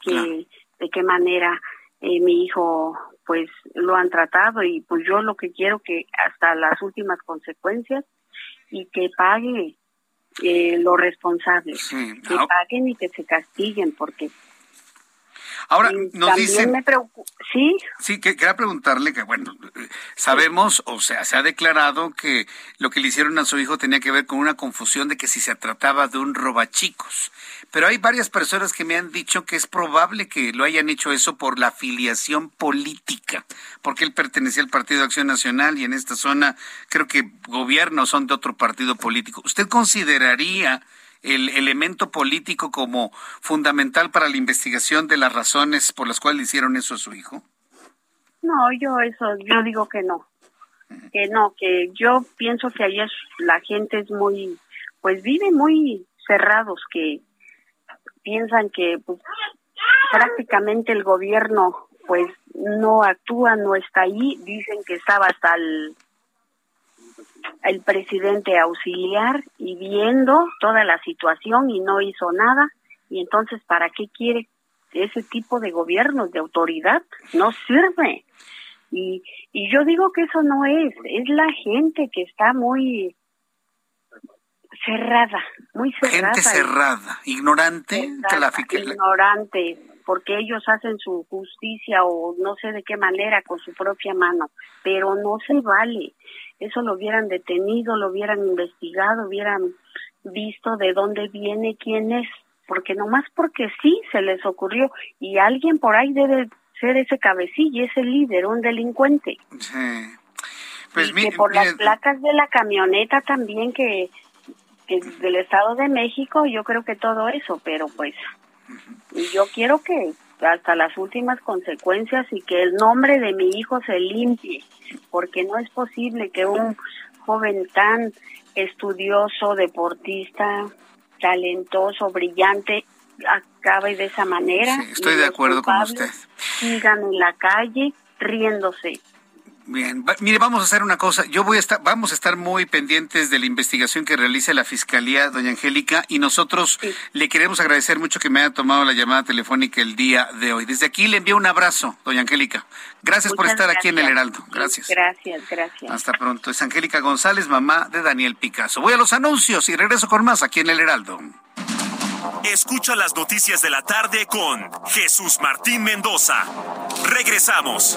que de qué manera eh, mi hijo pues lo han tratado. Y pues yo lo que quiero que hasta las últimas consecuencias y que pague eh, los responsables, que paguen y que se castiguen porque Ahora, nos dicen... Me sí. Sí, que, quería preguntarle que, bueno, sabemos, o sea, se ha declarado que lo que le hicieron a su hijo tenía que ver con una confusión de que si se trataba de un robachicos. Pero hay varias personas que me han dicho que es probable que lo hayan hecho eso por la afiliación política, porque él pertenecía al Partido de Acción Nacional y en esta zona creo que gobiernos son de otro partido político. ¿Usted consideraría el elemento político como fundamental para la investigación de las razones por las cuales hicieron eso a su hijo? No, yo eso, yo digo que no, que no, que yo pienso que ayer la gente es muy, pues vive muy cerrados, que piensan que pues, prácticamente el gobierno pues no actúa, no está ahí, dicen que estaba hasta el el presidente auxiliar y viendo toda la situación y no hizo nada. Y entonces, ¿para qué quiere ese tipo de gobierno, de autoridad? No sirve. Y, y yo digo que eso no es, es la gente que está muy cerrada, muy cerrada. Gente cerrada, ignorante, ignorante, porque ellos hacen su justicia o no sé de qué manera con su propia mano, pero no se vale. Eso lo hubieran detenido, lo hubieran investigado, hubieran visto de dónde viene, quién es, porque nomás porque sí se les ocurrió y alguien por ahí debe ser ese cabecilla, ese líder, un delincuente. Sí. Pues y que por las placas de la camioneta también que del Estado de México, yo creo que todo eso, pero pues yo quiero que hasta las últimas consecuencias y que el nombre de mi hijo se limpie, porque no es posible que un joven tan estudioso, deportista, talentoso, brillante, acabe de esa manera. estoy de acuerdo con usted. Sigan en la calle riéndose. Bien, mire, vamos a hacer una cosa. Yo voy a estar, vamos a estar muy pendientes de la investigación que realice la Fiscalía, doña Angélica, y nosotros le queremos agradecer mucho que me haya tomado la llamada telefónica el día de hoy. Desde aquí le envío un abrazo, doña Angélica. Gracias por estar aquí en el Heraldo. Gracias. Gracias, gracias. Hasta pronto. Es Angélica González, mamá de Daniel Picasso. Voy a los anuncios y regreso con más aquí en el Heraldo. Escucha las noticias de la tarde con Jesús Martín Mendoza. Regresamos.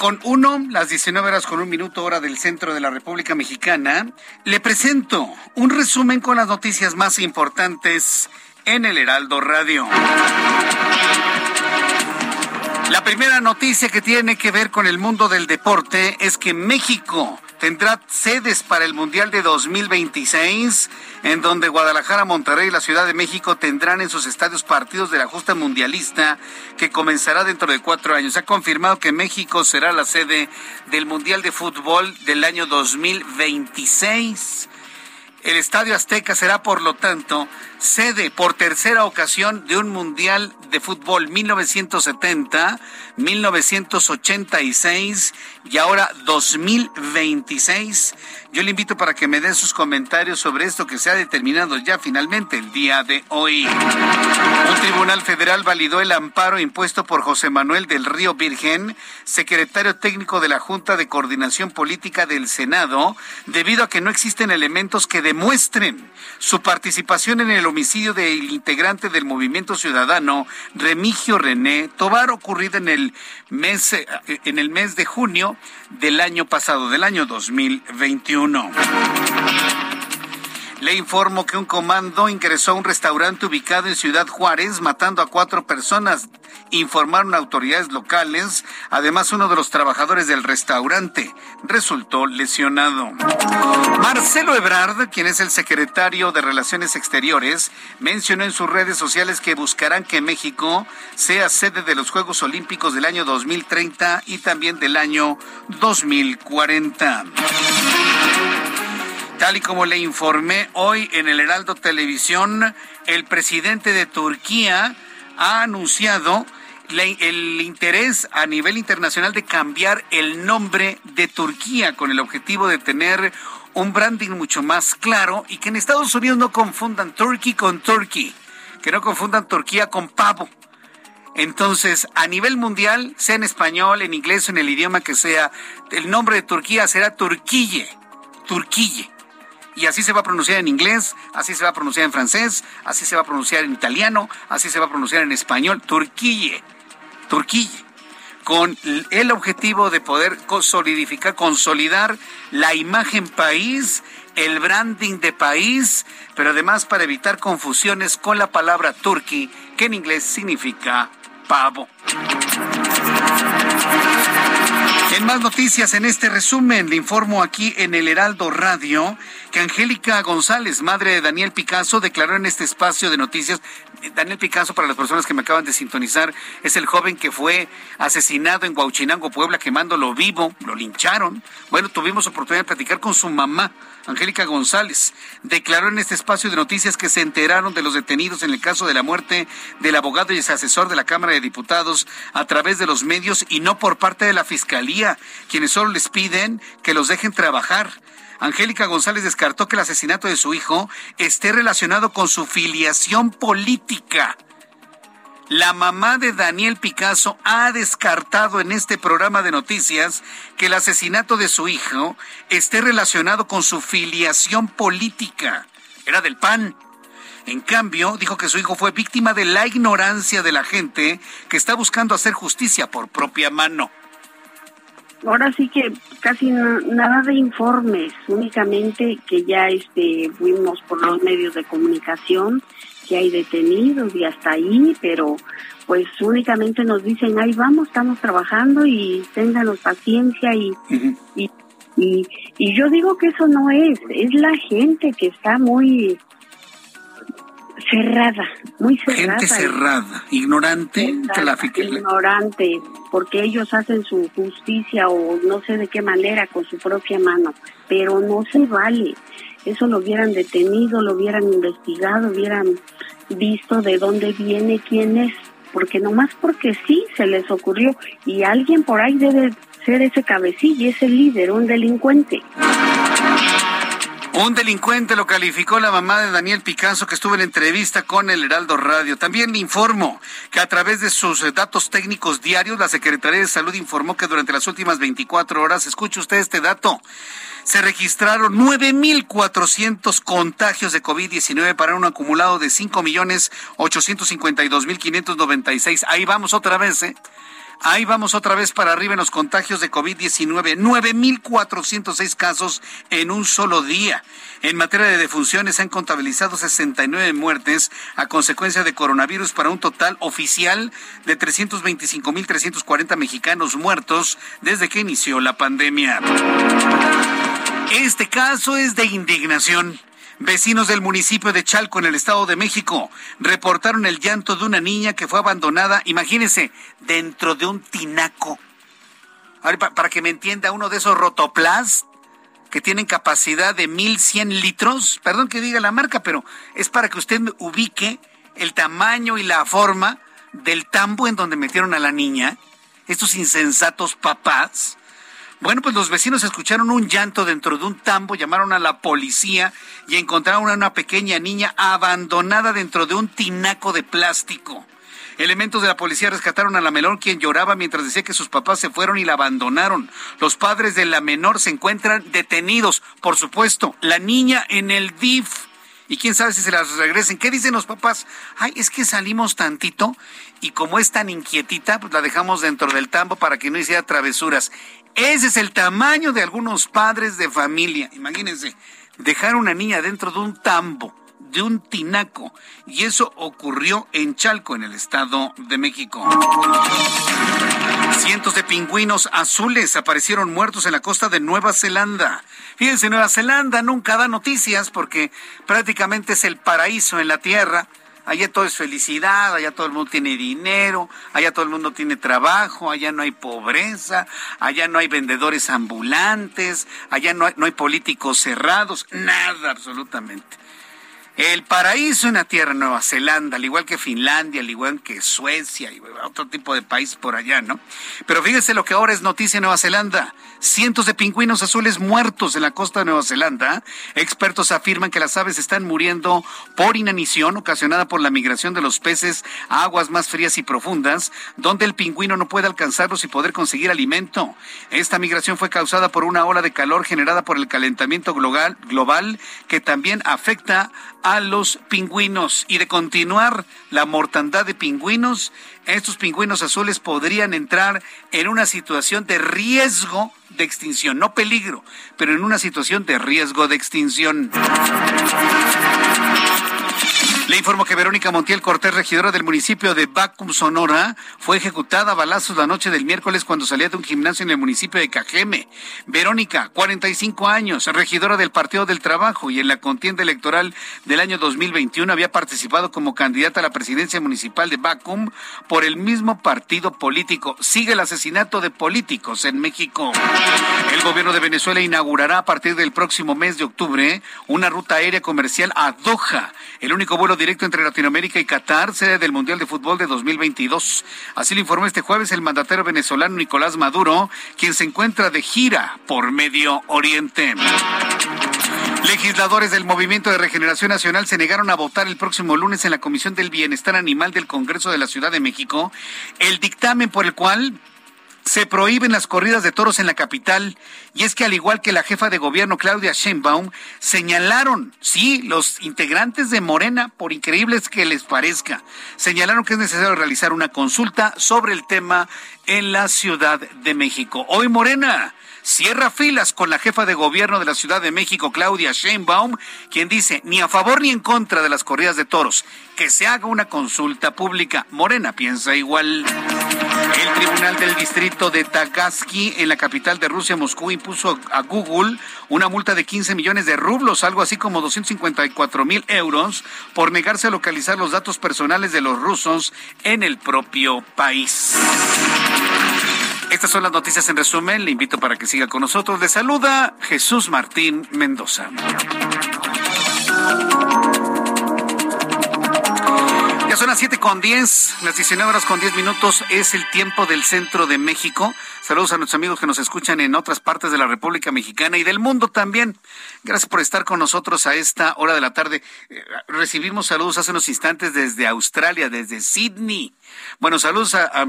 Con uno, las 19 horas con un minuto hora del centro de la República Mexicana. Le presento un resumen con las noticias más importantes en el Heraldo Radio. La primera noticia que tiene que ver con el mundo del deporte es que México tendrá sedes para el Mundial de 2026, en donde Guadalajara, Monterrey y la Ciudad de México tendrán en sus estadios partidos de la justa mundialista que comenzará dentro de cuatro años. Ha confirmado que México será la sede del Mundial de Fútbol del año 2026. El Estadio Azteca será, por lo tanto, sede por tercera ocasión de un Mundial de Fútbol 1970, 1986 y ahora 2026. Yo le invito para que me dé sus comentarios sobre esto que se ha determinado ya finalmente el día de hoy. Un tribunal federal validó el amparo impuesto por José Manuel del Río Virgen, secretario técnico de la Junta de Coordinación Política del Senado, debido a que no existen elementos que demuestren su participación en el homicidio del integrante del Movimiento Ciudadano, Remigio René Tobar, ocurrido en el mes, eh, en el mes de junio del año pasado, del año 2021. ou não. Le informo que un comando ingresó a un restaurante ubicado en Ciudad Juárez, matando a cuatro personas, informaron autoridades locales. Además, uno de los trabajadores del restaurante resultó lesionado. Marcelo Ebrard, quien es el secretario de Relaciones Exteriores, mencionó en sus redes sociales que buscarán que México sea sede de los Juegos Olímpicos del año 2030 y también del año 2040. Tal y como le informé hoy en el Heraldo Televisión, el presidente de Turquía ha anunciado el interés a nivel internacional de cambiar el nombre de Turquía con el objetivo de tener un branding mucho más claro y que en Estados Unidos no confundan Turkey con Turkey, que no confundan Turquía con pavo. Entonces, a nivel mundial, sea en español, en inglés o en el idioma que sea, el nombre de Turquía será Turquille, Turquille y así se va a pronunciar en inglés, así se va a pronunciar en francés, así se va a pronunciar en italiano, así se va a pronunciar en español, Turquille, Turquille con el objetivo de poder solidificar, consolidar la imagen país, el branding de país, pero además para evitar confusiones con la palabra turkey, que en inglés significa pavo. En más noticias, en este resumen, le informo aquí en el Heraldo Radio que Angélica González, madre de Daniel Picasso, declaró en este espacio de noticias, Daniel Picasso, para las personas que me acaban de sintonizar, es el joven que fue asesinado en Huauchinango, Puebla, quemándolo vivo, lo lincharon. Bueno, tuvimos oportunidad de platicar con su mamá, Angélica González, declaró en este espacio de noticias que se enteraron de los detenidos en el caso de la muerte del abogado y ex asesor de la Cámara de Diputados a través de los medios y no por parte de la Fiscalía, quienes solo les piden que los dejen trabajar. Angélica González descartó que el asesinato de su hijo esté relacionado con su filiación política. La mamá de Daniel Picasso ha descartado en este programa de noticias que el asesinato de su hijo esté relacionado con su filiación política. Era del PAN. En cambio, dijo que su hijo fue víctima de la ignorancia de la gente que está buscando hacer justicia por propia mano ahora sí que casi nada de informes, únicamente que ya este fuimos por los medios de comunicación que hay detenidos y hasta ahí, pero pues únicamente nos dicen, ahí vamos, estamos trabajando y ténganos paciencia y, y, y, y yo digo que eso no es, es la gente que está muy cerrada, muy cerrada. Gente cerrada, ignorante, Ignorante, porque ellos hacen su justicia o no sé de qué manera con su propia mano, pero no se vale. Eso lo hubieran detenido, lo hubieran investigado, hubieran visto de dónde viene, quién es, porque nomás porque sí se les ocurrió y alguien por ahí debe ser ese cabecilla, ese líder, un delincuente. Un delincuente lo calificó la mamá de Daniel Picasso que estuvo en entrevista con el Heraldo Radio. También le informo que a través de sus eh, datos técnicos diarios, la Secretaría de Salud informó que durante las últimas 24 horas, escuche usted este dato, se registraron 9.400 contagios de COVID-19 para un acumulado de 5.852.596. Ahí vamos otra vez, ¿eh? Ahí vamos otra vez para arriba en los contagios de COVID-19. 9.406 casos en un solo día. En materia de defunciones se han contabilizado 69 muertes a consecuencia de coronavirus para un total oficial de 325.340 mexicanos muertos desde que inició la pandemia. Este caso es de indignación. Vecinos del municipio de Chalco, en el Estado de México, reportaron el llanto de una niña que fue abandonada, imagínense, dentro de un tinaco. para que me entienda, uno de esos rotoplast que tienen capacidad de 1100 litros, perdón que diga la marca, pero es para que usted ubique el tamaño y la forma del tambo en donde metieron a la niña, estos insensatos papás, bueno, pues los vecinos escucharon un llanto dentro de un tambo, llamaron a la policía y encontraron a una pequeña niña abandonada dentro de un tinaco de plástico. Elementos de la policía rescataron a la menor quien lloraba mientras decía que sus papás se fueron y la abandonaron. Los padres de la menor se encuentran detenidos. Por supuesto, la niña en el DIF. Y quién sabe si se las regresen. ¿Qué dicen los papás? Ay, es que salimos tantito y como es tan inquietita, pues la dejamos dentro del tambo para que no hiciera travesuras. Ese es el tamaño de algunos padres de familia. Imagínense, dejar una niña dentro de un tambo, de un tinaco. Y eso ocurrió en Chalco, en el Estado de México. Cientos de pingüinos azules aparecieron muertos en la costa de Nueva Zelanda. Fíjense, Nueva Zelanda nunca da noticias porque prácticamente es el paraíso en la tierra allá todo es felicidad, allá todo el mundo tiene dinero, allá todo el mundo tiene trabajo, allá no hay pobreza, allá no hay vendedores ambulantes, allá no hay, no hay políticos cerrados, nada absolutamente. El paraíso en la tierra Nueva Zelanda, al igual que Finlandia, al igual que Suecia y otro tipo de país por allá, ¿no? Pero fíjese lo que ahora es noticia en Nueva Zelanda. Cientos de pingüinos azules muertos en la costa de Nueva Zelanda. Expertos afirman que las aves están muriendo por inanición ocasionada por la migración de los peces a aguas más frías y profundas, donde el pingüino no puede alcanzarlos y poder conseguir alimento. Esta migración fue causada por una ola de calor generada por el calentamiento global, global que también afecta a los pingüinos y de continuar la mortandad de pingüinos, estos pingüinos azules podrían entrar en una situación de riesgo de extinción, no peligro, pero en una situación de riesgo de extinción. Le informo que Verónica Montiel Cortés, regidora del municipio de Bacum, Sonora, fue ejecutada a balazos la noche del miércoles cuando salía de un gimnasio en el municipio de Cajeme. Verónica, 45 años, regidora del Partido del Trabajo y en la contienda electoral del año 2021 había participado como candidata a la presidencia municipal de Bacum por el mismo partido político. Sigue el asesinato de políticos en México. El gobierno de Venezuela inaugurará a partir del próximo mes de octubre una ruta aérea comercial a Doha, el único vuelo directo entre Latinoamérica y Qatar, sede del Mundial de Fútbol de 2022. Así lo informó este jueves el mandatario venezolano Nicolás Maduro, quien se encuentra de gira por Medio Oriente. Legisladores del Movimiento de Regeneración Nacional se negaron a votar el próximo lunes en la Comisión del Bienestar Animal del Congreso de la Ciudad de México el dictamen por el cual se prohíben las corridas de toros en la capital y es que al igual que la jefa de gobierno Claudia Sheinbaum señalaron, sí, los integrantes de Morena, por increíbles que les parezca, señalaron que es necesario realizar una consulta sobre el tema en la Ciudad de México. Hoy Morena cierra filas con la jefa de gobierno de la Ciudad de México, Claudia Sheinbaum, quien dice ni a favor ni en contra de las corridas de toros, que se haga una consulta pública. Morena piensa igual. El Tribunal del Distrito de Tagaski, en la capital de Rusia, Moscú, impuso a Google una multa de 15 millones de rublos, algo así como 254 mil euros, por negarse a localizar los datos personales de los rusos en el propio país. Estas son las noticias en resumen. Le invito para que siga con nosotros. Le saluda Jesús Martín Mendoza. Con 10, las 19 horas con 10 minutos es el tiempo del centro de México. Saludos a nuestros amigos que nos escuchan en otras partes de la República Mexicana y del mundo también. Gracias por estar con nosotros a esta hora de la tarde. Eh, recibimos saludos hace unos instantes desde Australia, desde Sydney. Bueno, saludos a, a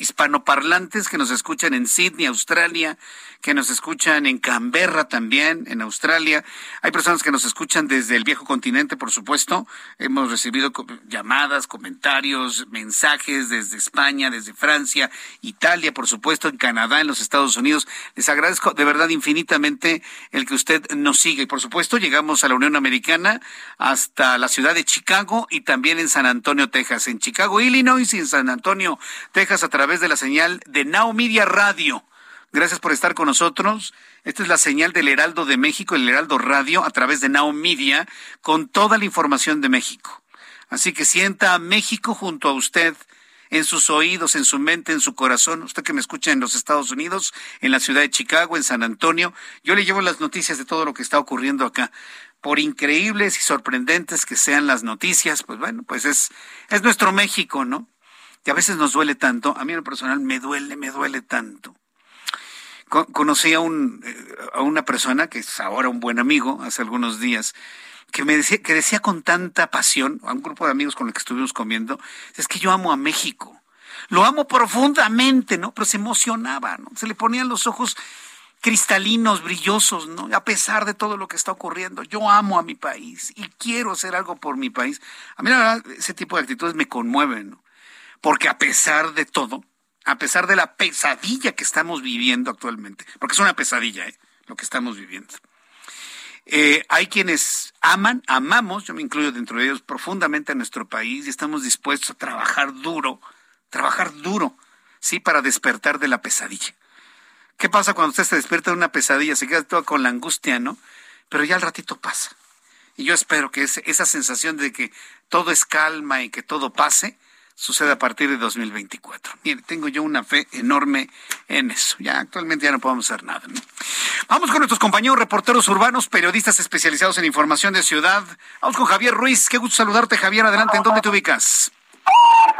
hispanoparlantes que nos escuchan en Sydney, Australia, que nos escuchan en Canberra también, en Australia. Hay personas que nos escuchan desde el viejo continente, por supuesto. Hemos recibido llamadas, comentarios, mensajes desde España, desde Francia, Italia, por supuesto, en Canadá, en los Estados Unidos. Les agradezco de verdad infinitamente el que usted nos siga. Y por supuesto, llegamos a la Unión Americana hasta la ciudad de Chicago y también en San Antonio, Texas. En Chicago, Illinois y en San Antonio, Texas, a través de la señal de Now Media Radio. Gracias por estar con nosotros. Esta es la señal del Heraldo de México, el Heraldo Radio, a través de Now Media, con toda la información de México. Así que sienta a México junto a usted, en sus oídos, en su mente, en su corazón. Usted que me escucha en los Estados Unidos, en la ciudad de Chicago, en San Antonio, yo le llevo las noticias de todo lo que está ocurriendo acá. Por increíbles y sorprendentes que sean las noticias, pues bueno, pues es, es nuestro México, ¿no? Y a veces nos duele tanto, a mí en lo personal me duele, me duele tanto conocí a, un, eh, a una persona que es ahora un buen amigo, hace algunos días, que me decía, que decía con tanta pasión, a un grupo de amigos con los que estuvimos comiendo, es que yo amo a México. Lo amo profundamente, ¿no? Pero se emocionaba, ¿no? Se le ponían los ojos cristalinos, brillosos, ¿no? A pesar de todo lo que está ocurriendo, yo amo a mi país y quiero hacer algo por mi país. A mí la verdad, ese tipo de actitudes me conmueven, ¿no? Porque a pesar de todo, a pesar de la pesadilla que estamos viviendo actualmente, porque es una pesadilla ¿eh? lo que estamos viviendo. Eh, hay quienes aman, amamos, yo me incluyo dentro de ellos profundamente a nuestro país y estamos dispuestos a trabajar duro, trabajar duro, sí, para despertar de la pesadilla. ¿Qué pasa cuando usted se despierta de una pesadilla? Se queda todo con la angustia, ¿no? Pero ya al ratito pasa. Y yo espero que esa sensación de que todo es calma y que todo pase, sucede a partir de 2024. Mire, tengo yo una fe enorme en eso. Ya actualmente ya no podemos hacer nada. Vamos con nuestros compañeros reporteros urbanos, periodistas especializados en información de ciudad. Vamos con Javier Ruiz. Qué gusto saludarte, Javier. Adelante, ¿en dónde te ubicas?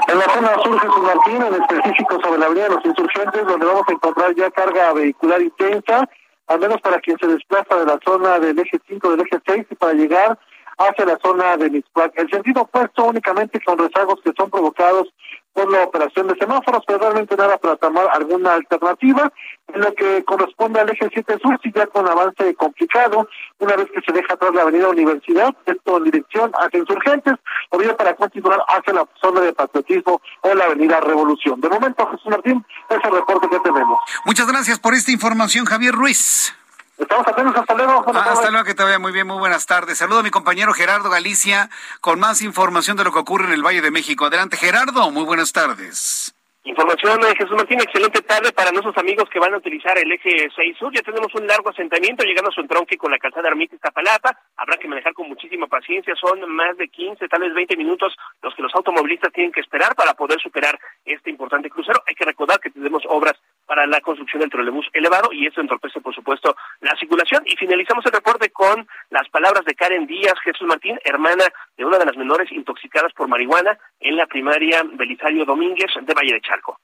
En la zona sur Jesús Martín, en específico sobre la avenida de los insurgentes, donde vamos a encontrar ya carga vehicular intensa, al menos para quien se desplaza de la zona del eje 5, del eje 6 y para llegar hacia la zona de Mixpac. El sentido opuesto únicamente con rezagos que son provocados por la operación de semáforos, pero realmente nada para tomar alguna alternativa. En lo que corresponde al eje 7 sur, sí ya con avance complicado, una vez que se deja atrás la avenida Universidad, esto en dirección hacia Insurgentes, o bien para continuar hacia la zona de patriotismo o la avenida Revolución. De momento, Jesús Martín, es el reporte que tenemos. Muchas gracias por esta información, Javier Ruiz. Estamos atentos, hasta luego. Ah, hasta luego, que te vaya muy bien, muy buenas tardes. Saludo a mi compañero Gerardo Galicia con más información de lo que ocurre en el Valle de México. Adelante, Gerardo, muy buenas tardes. Información de Jesús Martín, excelente tarde para nuestros amigos que van a utilizar el eje 6 sur. Ya tenemos un largo asentamiento llegando a su entronque con la calzada Ermita Iztapalapa. Habrá que manejar con muchísima paciencia. Son más de 15, tal vez 20 minutos los que los automovilistas tienen que esperar para poder superar este importante crucero. Hay que recordar que tenemos obras para la construcción del trolebús elevado y esto entorpece, por supuesto, la circulación. Y finalizamos el reporte con las palabras de Karen Díaz Jesús Martín, hermana de una de las menores intoxicadas por marihuana en la primaria Belisario Domínguez de Valle de Chalco.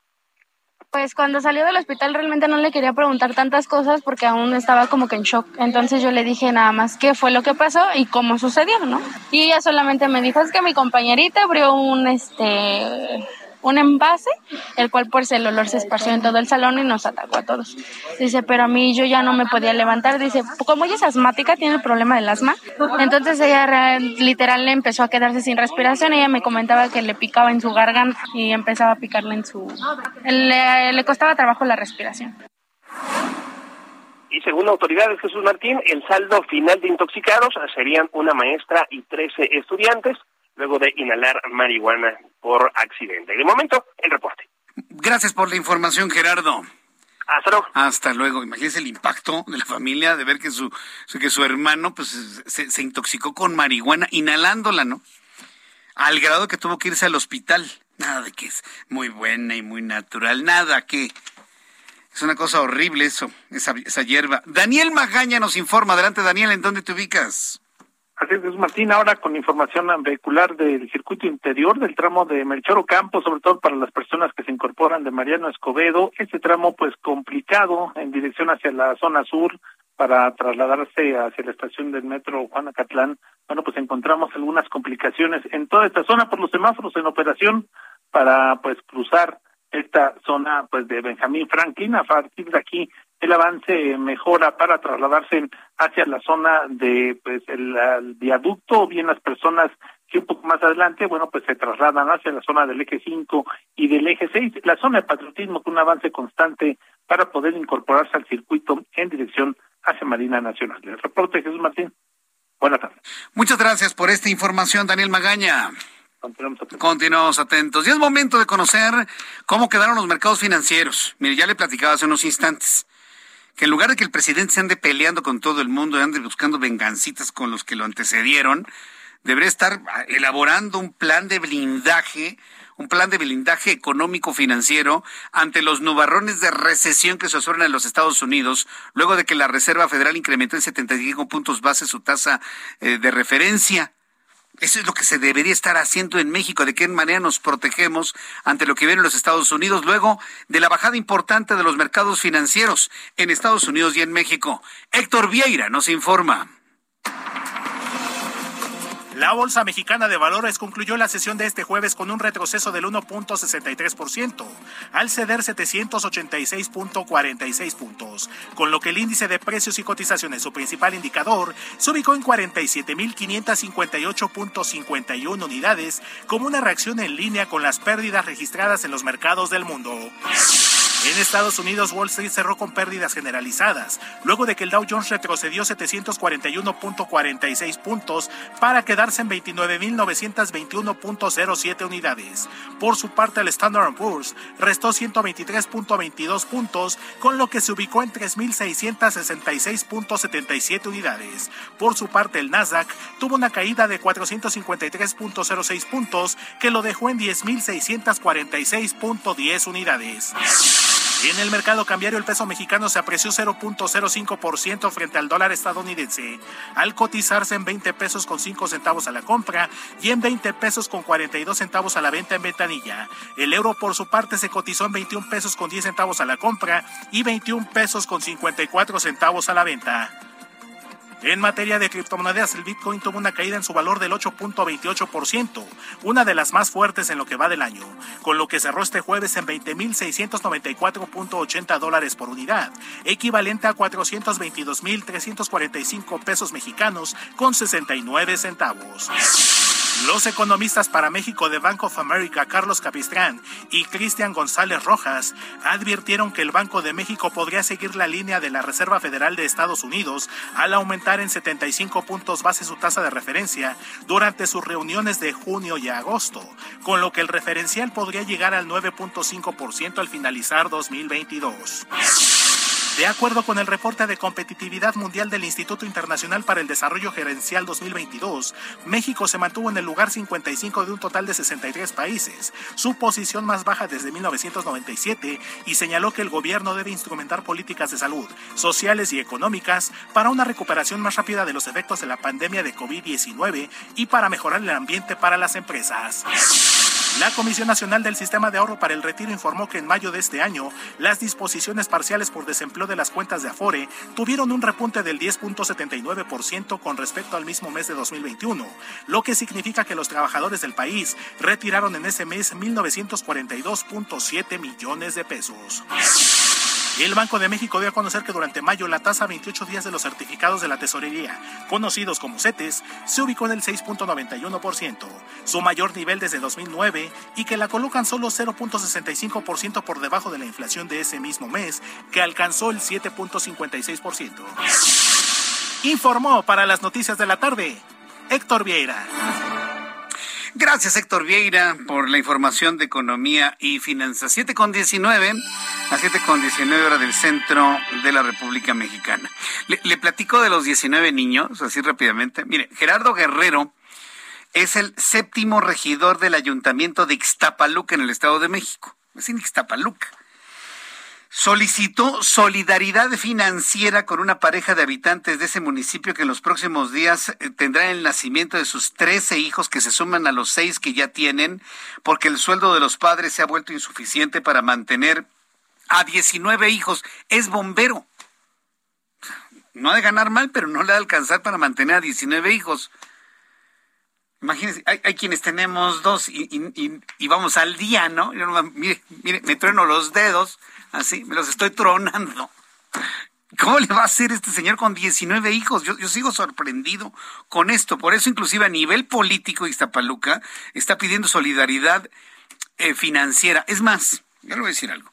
Pues cuando salió del hospital realmente no le quería preguntar tantas cosas porque aún estaba como que en shock. Entonces yo le dije nada más qué fue lo que pasó y cómo sucedió, ¿no? Y ella solamente me dijo, es que mi compañerita abrió un, este, un envase, el cual pues el olor se esparció en todo el salón y nos atacó a todos. Dice, pero a mí yo ya no me podía levantar. Dice, como ella es asmática, tiene el problema del asma. Entonces ella literal le empezó a quedarse sin respiración. Ella me comentaba que le picaba en su garganta y empezaba a picarle en su... Le, le costaba trabajo la respiración. Y según autoridades, Jesús Martín, el saldo final de intoxicados serían una maestra y 13 estudiantes luego de inhalar marihuana por accidente. Y de momento, el reporte. Gracias por la información, Gerardo. Hasta luego. Hasta luego. Imagínese el impacto de la familia de ver que su, que su hermano pues, se, se intoxicó con marihuana, inhalándola, ¿no? Al grado que tuvo que irse al hospital. Nada de que es muy buena y muy natural. Nada que... Es una cosa horrible eso, esa, esa hierba. Daniel Magaña nos informa. Adelante, Daniel, ¿en dónde te ubicas? Así es, Martín, ahora con información vehicular del circuito interior del tramo de Melchor Ocampo, sobre todo para las personas que se incorporan de Mariano Escobedo, este tramo pues complicado en dirección hacia la zona sur para trasladarse hacia la estación del metro Juan Acatlán. Bueno, pues encontramos algunas complicaciones en toda esta zona por los semáforos en operación para pues cruzar esta zona pues de Benjamín Franklin a partir de aquí el avance mejora para trasladarse hacia la zona de pues el, viaducto o bien las personas que un poco más adelante, bueno, pues se trasladan hacia la zona del eje 5 y del eje 6, la zona de patriotismo con un avance constante para poder incorporarse al circuito en dirección hacia Marina Nacional. El reporte Jesús Martín. Buenas tardes. Muchas gracias por esta información, Daniel Magaña. Continuamos atentos. Continuamos atentos. Y es momento de conocer cómo quedaron los mercados financieros. Mire, ya le platicaba hace unos instantes que en lugar de que el presidente se ande peleando con todo el mundo ande buscando vengancitas con los que lo antecedieron, debería estar elaborando un plan de blindaje, un plan de blindaje económico financiero ante los nubarrones de recesión que se suelen en los Estados Unidos, luego de que la Reserva Federal incrementó en 75 puntos base su tasa eh, de referencia. Eso es lo que se debería estar haciendo en México, de qué manera nos protegemos ante lo que viene en los Estados Unidos, luego de la bajada importante de los mercados financieros en Estados Unidos y en México. Héctor Vieira nos informa. La Bolsa Mexicana de Valores concluyó la sesión de este jueves con un retroceso del 1.63%, al ceder 786.46 puntos, con lo que el índice de precios y cotizaciones, su principal indicador, se ubicó en 47.558.51 unidades, como una reacción en línea con las pérdidas registradas en los mercados del mundo. En Estados Unidos, Wall Street cerró con pérdidas generalizadas, luego de que el Dow Jones retrocedió 741.46 puntos para quedarse en 29.921.07 unidades. Por su parte, el Standard Poor's restó 123.22 puntos, con lo que se ubicó en 3.666.77 unidades. Por su parte, el Nasdaq tuvo una caída de 453.06 puntos, que lo dejó en 10.646.10 unidades. En el mercado cambiario el peso mexicano se apreció 0.05% frente al dólar estadounidense, al cotizarse en 20 pesos con 5 centavos a la compra y en 20 pesos con 42 centavos a la venta en ventanilla. El euro por su parte se cotizó en 21 pesos con 10 centavos a la compra y 21 pesos con 54 centavos a la venta. En materia de criptomonedas, el Bitcoin tuvo una caída en su valor del 8.28%, una de las más fuertes en lo que va del año, con lo que cerró este jueves en 20.694.80 dólares por unidad, equivalente a 422.345 pesos mexicanos con 69 centavos. Los economistas para México de Bank of America, Carlos Capistrán y Cristian González Rojas, advirtieron que el Banco de México podría seguir la línea de la Reserva Federal de Estados Unidos al aumentar en 75 puntos base su tasa de referencia durante sus reuniones de junio y agosto, con lo que el referencial podría llegar al 9.5% al finalizar 2022. De acuerdo con el reporte de competitividad mundial del Instituto Internacional para el Desarrollo Gerencial 2022, México se mantuvo en el lugar 55 de un total de 63 países, su posición más baja desde 1997, y señaló que el gobierno debe instrumentar políticas de salud, sociales y económicas para una recuperación más rápida de los efectos de la pandemia de COVID-19 y para mejorar el ambiente para las empresas. La Comisión Nacional del Sistema de Ahorro para el Retiro informó que en mayo de este año las disposiciones parciales por desempleo de las cuentas de Afore tuvieron un repunte del 10.79% con respecto al mismo mes de 2021, lo que significa que los trabajadores del país retiraron en ese mes 1.942.7 millones de pesos. El Banco de México dio a conocer que durante mayo la tasa a 28 días de los certificados de la tesorería, conocidos como CETES, se ubicó en el 6.91%, su mayor nivel desde 2009, y que la colocan solo 0.65% por debajo de la inflación de ese mismo mes, que alcanzó el 7.56%. Informó para las noticias de la tarde Héctor Vieira. Gracias, Héctor Vieira, por la información de economía y finanzas. 7 con 19, a 7 con 19 horas del centro de la República Mexicana. Le, le, platico de los 19 niños, así rápidamente. Mire, Gerardo Guerrero es el séptimo regidor del ayuntamiento de Ixtapaluca en el Estado de México. Es en Ixtapaluca solicitó solidaridad financiera con una pareja de habitantes de ese municipio que en los próximos días eh, tendrá el nacimiento de sus 13 hijos que se suman a los seis que ya tienen, porque el sueldo de los padres se ha vuelto insuficiente para mantener a 19 hijos. Es bombero. No ha de ganar mal, pero no le ha de alcanzar para mantener a 19 hijos. Imagínense, hay, quienes tenemos dos y, y, vamos al día, ¿no? Mire, mire, me trueno los dedos Así, me los estoy tronando. ¿Cómo le va a hacer este señor con 19 hijos? Yo, yo, sigo sorprendido con esto. Por eso, inclusive a nivel político, Iztapaluca está pidiendo solidaridad eh, financiera. Es más, yo le voy a decir algo.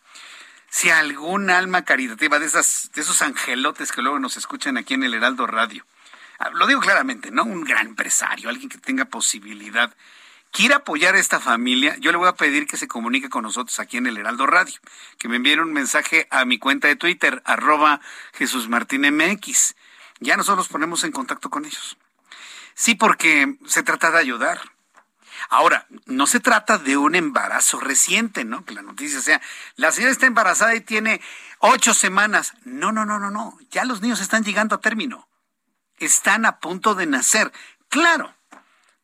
Si algún alma caritativa de, esas, de esos angelotes que luego nos escuchan aquí en el Heraldo Radio, ah, lo digo claramente, ¿no? Un gran empresario, alguien que tenga posibilidad quiere apoyar a esta familia, yo le voy a pedir que se comunique con nosotros aquí en el Heraldo Radio, que me envíen un mensaje a mi cuenta de Twitter, arroba Jesús Martín MX. Ya nosotros nos ponemos en contacto con ellos. Sí, porque se trata de ayudar. Ahora, no se trata de un embarazo reciente, ¿no? Que la noticia sea, la señora está embarazada y tiene ocho semanas. No, no, no, no, no. Ya los niños están llegando a término. Están a punto de nacer. Claro,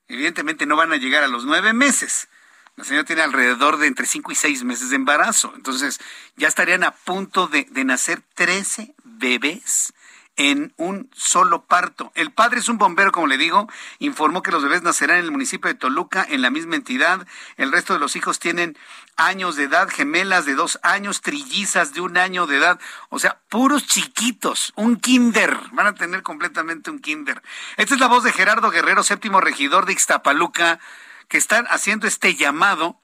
evidentemente no van a llegar a los nueve meses. La señora tiene alrededor de entre cinco y seis meses de embarazo. Entonces, ya estarían a punto de, nacer 13 bebés en un solo parto. El padre es un bombero, como le digo, informó que los bebés nacerán en el municipio de Toluca, en la misma entidad. El resto de los hijos tienen años de edad, gemelas de dos años, trillizas de un año de edad, o sea, puros chiquitos, un kinder, van a tener completamente un kinder. Esta es la voz de Gerardo Guerrero, séptimo regidor de Ixtapaluca, que están haciendo este llamado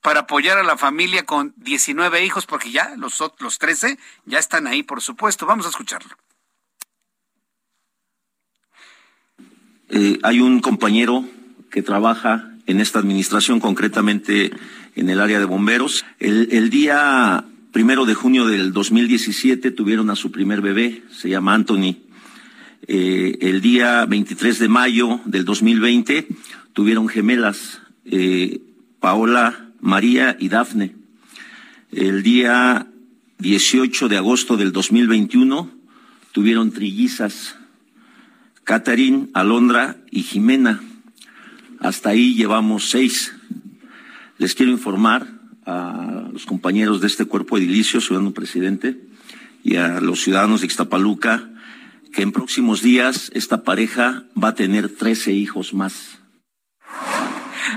para apoyar a la familia con 19 hijos, porque ya los, los 13 ya están ahí, por supuesto. Vamos a escucharlo. Eh, hay un compañero que trabaja en esta administración, concretamente en el área de bomberos. El, día primero de junio del 2017 tuvieron a su primer bebé, se llama Anthony. Eh, el día 23 de mayo del 2020 tuvieron gemelas, eh, Paola, María y Dafne. El día 18 de agosto del 2021 tuvieron trillizas, Catherine, Alondra y Jimena. Hasta ahí llevamos seis. Les quiero informar a los compañeros de este cuerpo edilicio, ciudadano presidente, y a los ciudadanos de Ixtapaluca, que en próximos días esta pareja va a tener 13 hijos más.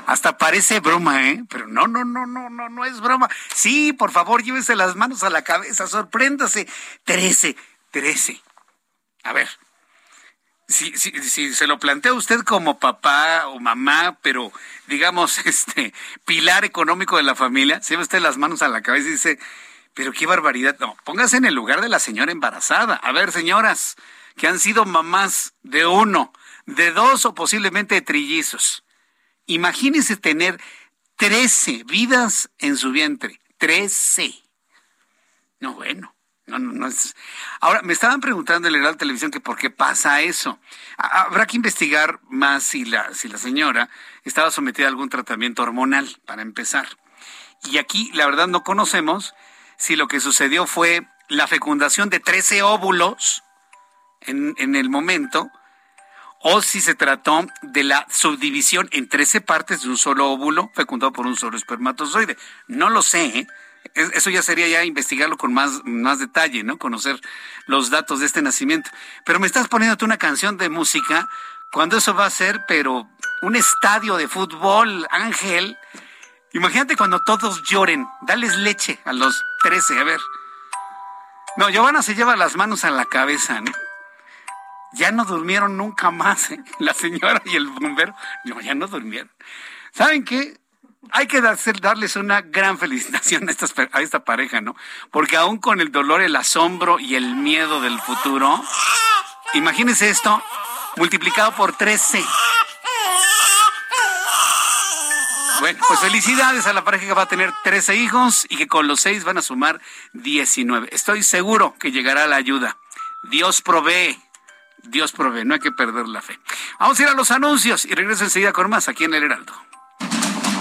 Hasta parece broma, ¿eh? Pero no, no, no, no, no, no es broma. Sí, por favor, llévese las manos a la cabeza, sorpréndase. Trece, trece. A ver, si, si, si se lo plantea usted como papá o mamá, pero digamos, [laughs] este, pilar económico de la familia, se ve usted las manos a la cabeza y dice, pero qué barbaridad. No, póngase en el lugar de la señora embarazada. A ver, señoras, que han sido mamás de uno, de dos o posiblemente de trillizos. Imagínese tener 13 vidas en su vientre. 13. No, bueno. No, no, no es. Ahora, me estaban preguntando en la televisión que por qué pasa eso. Habrá que investigar más si la, si la señora estaba sometida a algún tratamiento hormonal, para empezar. Y aquí, la verdad, no conocemos si lo que sucedió fue la fecundación de 13 óvulos en, en el momento o si se trató de la subdivisión en 13 partes de un solo óvulo fecundado por un solo espermatozoide. No lo sé, ¿eh? Eso ya sería ya investigarlo con más, más detalle, ¿no? Conocer los datos de este nacimiento. Pero me estás poniéndote una canción de música cuando eso va a ser, pero un estadio de fútbol, Ángel. Imagínate cuando todos lloren. Dales leche a los 13, a ver. No, Giovanna se lleva las manos a la cabeza, ¿no? ya no durmieron nunca más, ¿eh? la señora y el bombero, no, ya no durmieron. ¿Saben qué? Hay que darles una gran felicitación a, a esta pareja, ¿no? Porque aún con el dolor, el asombro y el miedo del futuro, imagínense esto multiplicado por 13. Bueno, pues felicidades a la pareja que va a tener 13 hijos y que con los 6 van a sumar 19. Estoy seguro que llegará la ayuda. Dios provee. Dios provee, no hay que perder la fe. Vamos a ir a los anuncios y regreso enseguida con más aquí en el Heraldo.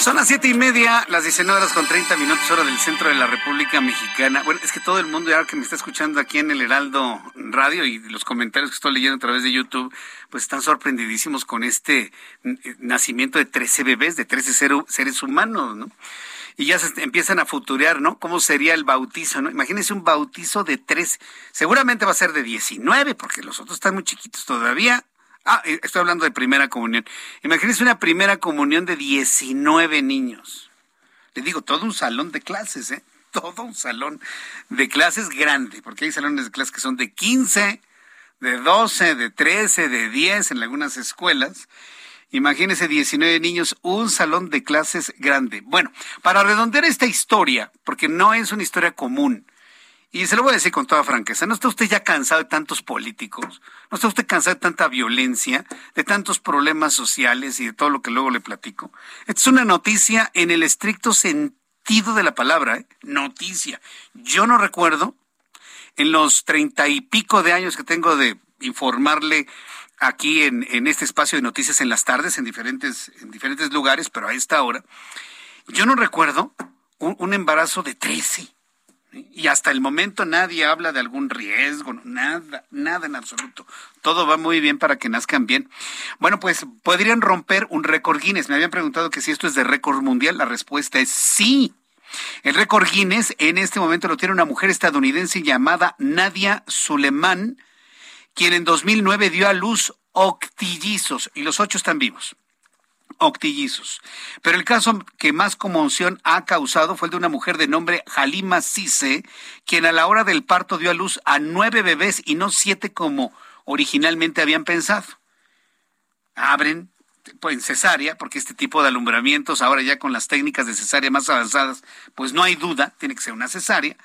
Son las siete y media, las 19 horas con 30 minutos, hora del centro de la República Mexicana. Bueno, es que todo el mundo ya que me está escuchando aquí en el Heraldo Radio y los comentarios que estoy leyendo a través de YouTube, pues están sorprendidísimos con este eh, nacimiento de 13 bebés, de 13 seres humanos, ¿no? Y ya se empiezan a futurear, ¿no? ¿Cómo sería el bautizo, no? Imagínense un bautizo de 13, seguramente va a ser de 19, porque los otros están muy chiquitos todavía. Ah, eh, estoy hablando de primera comunión. Imagínense una primera comunión de 19 niños. Le digo, todo un salón de clases, ¿eh? [laughs] Todo un salón de clases grande, porque hay salones de clases que son de 15, de 12, de 13, de 10 en algunas escuelas. Imagínense 19 niños, un salón de clases grande. Bueno, para redondear esta historia, porque no es una historia común, y se lo voy a decir con toda franqueza, ¿no está usted ya cansado de tantos políticos? ¿No está usted cansado de tanta violencia, de tantos problemas sociales y de todo lo que luego le platico? Esta es una noticia en el estricto sentido de la palabra, ¿eh? noticia. Yo no recuerdo, en los treinta y pico de años que tengo de informarle aquí en, en este espacio de noticias en las tardes, en diferentes, en diferentes lugares, pero a esta hora, yo no recuerdo un, un embarazo de trece y hasta el momento nadie habla de algún riesgo, nada, nada en absoluto. Todo va muy bien para que nazcan bien. Bueno, pues podrían romper un récord Guinness. Me habían preguntado que si esto es de récord mundial. La respuesta es sí. El récord Guinness en este momento lo tiene una mujer estadounidense llamada Nadia Suleiman, quien en 2009 dio a luz octillizos y los ocho están vivos octillizos. Pero el caso que más conmoción ha causado fue el de una mujer de nombre Halima Sise, quien a la hora del parto dio a luz a nueve bebés y no siete como originalmente habían pensado. Abren pues, cesárea, porque este tipo de alumbramientos, ahora ya con las técnicas de cesárea más avanzadas, pues no hay duda, tiene que ser una cesárea.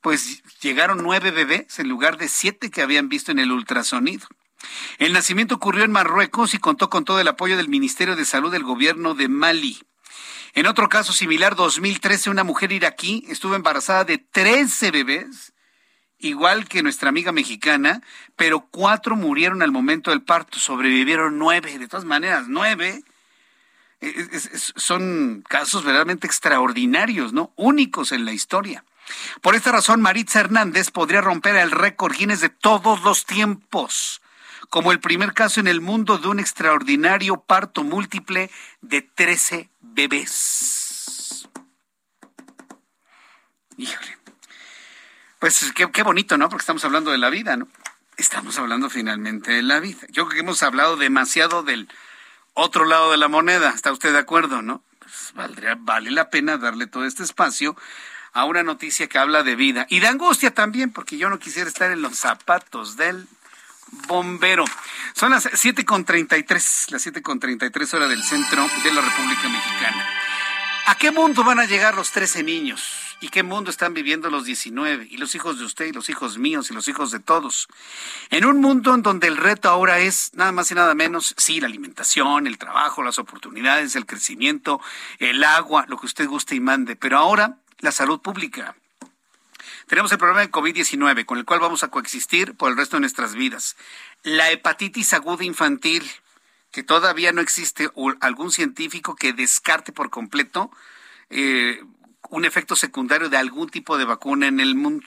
Pues llegaron nueve bebés en lugar de siete que habían visto en el ultrasonido. El nacimiento ocurrió en Marruecos y contó con todo el apoyo del Ministerio de Salud del gobierno de Mali. En otro caso similar, 2013, una mujer iraquí estuvo embarazada de 13 bebés, igual que nuestra amiga mexicana, pero cuatro murieron al momento del parto, sobrevivieron nueve, de todas maneras, nueve. son casos verdaderamente extraordinarios, ¿no? Únicos en la historia. Por esta razón, Maritza Hernández podría romper el récord Guinness de todos los tiempos, como el primer caso en el mundo de un extraordinario parto múltiple de 13 bebés. Híjole. Pues qué, bonito, ¿no? Porque estamos hablando de la vida, ¿no? Estamos hablando finalmente de la vida. Yo creo que hemos hablado demasiado del otro lado de la moneda. ¿Está usted de acuerdo, no? Pues valdría, vale la pena darle todo este espacio a una noticia que habla de vida y de angustia también, porque yo no quisiera estar en los zapatos del bombero. Son las 7.33, las 7.33 horas del centro de la República Mexicana. ¿A qué mundo van a llegar los 13 niños? ¿Y qué mundo están viviendo los 19? Y los hijos de usted, y los hijos míos, y los hijos de todos. En un mundo en donde el reto ahora es nada más y nada menos, sí, la alimentación, el trabajo, las oportunidades, el crecimiento, el agua, lo que usted guste y mande. Pero ahora la salud pública. Tenemos el problema de COVID-19, con el cual vamos a coexistir por el resto de nuestras vidas. La hepatitis aguda infantil, que todavía no existe algún científico que descarte por completo eh, un efecto secundario de algún tipo de vacuna en el mundo.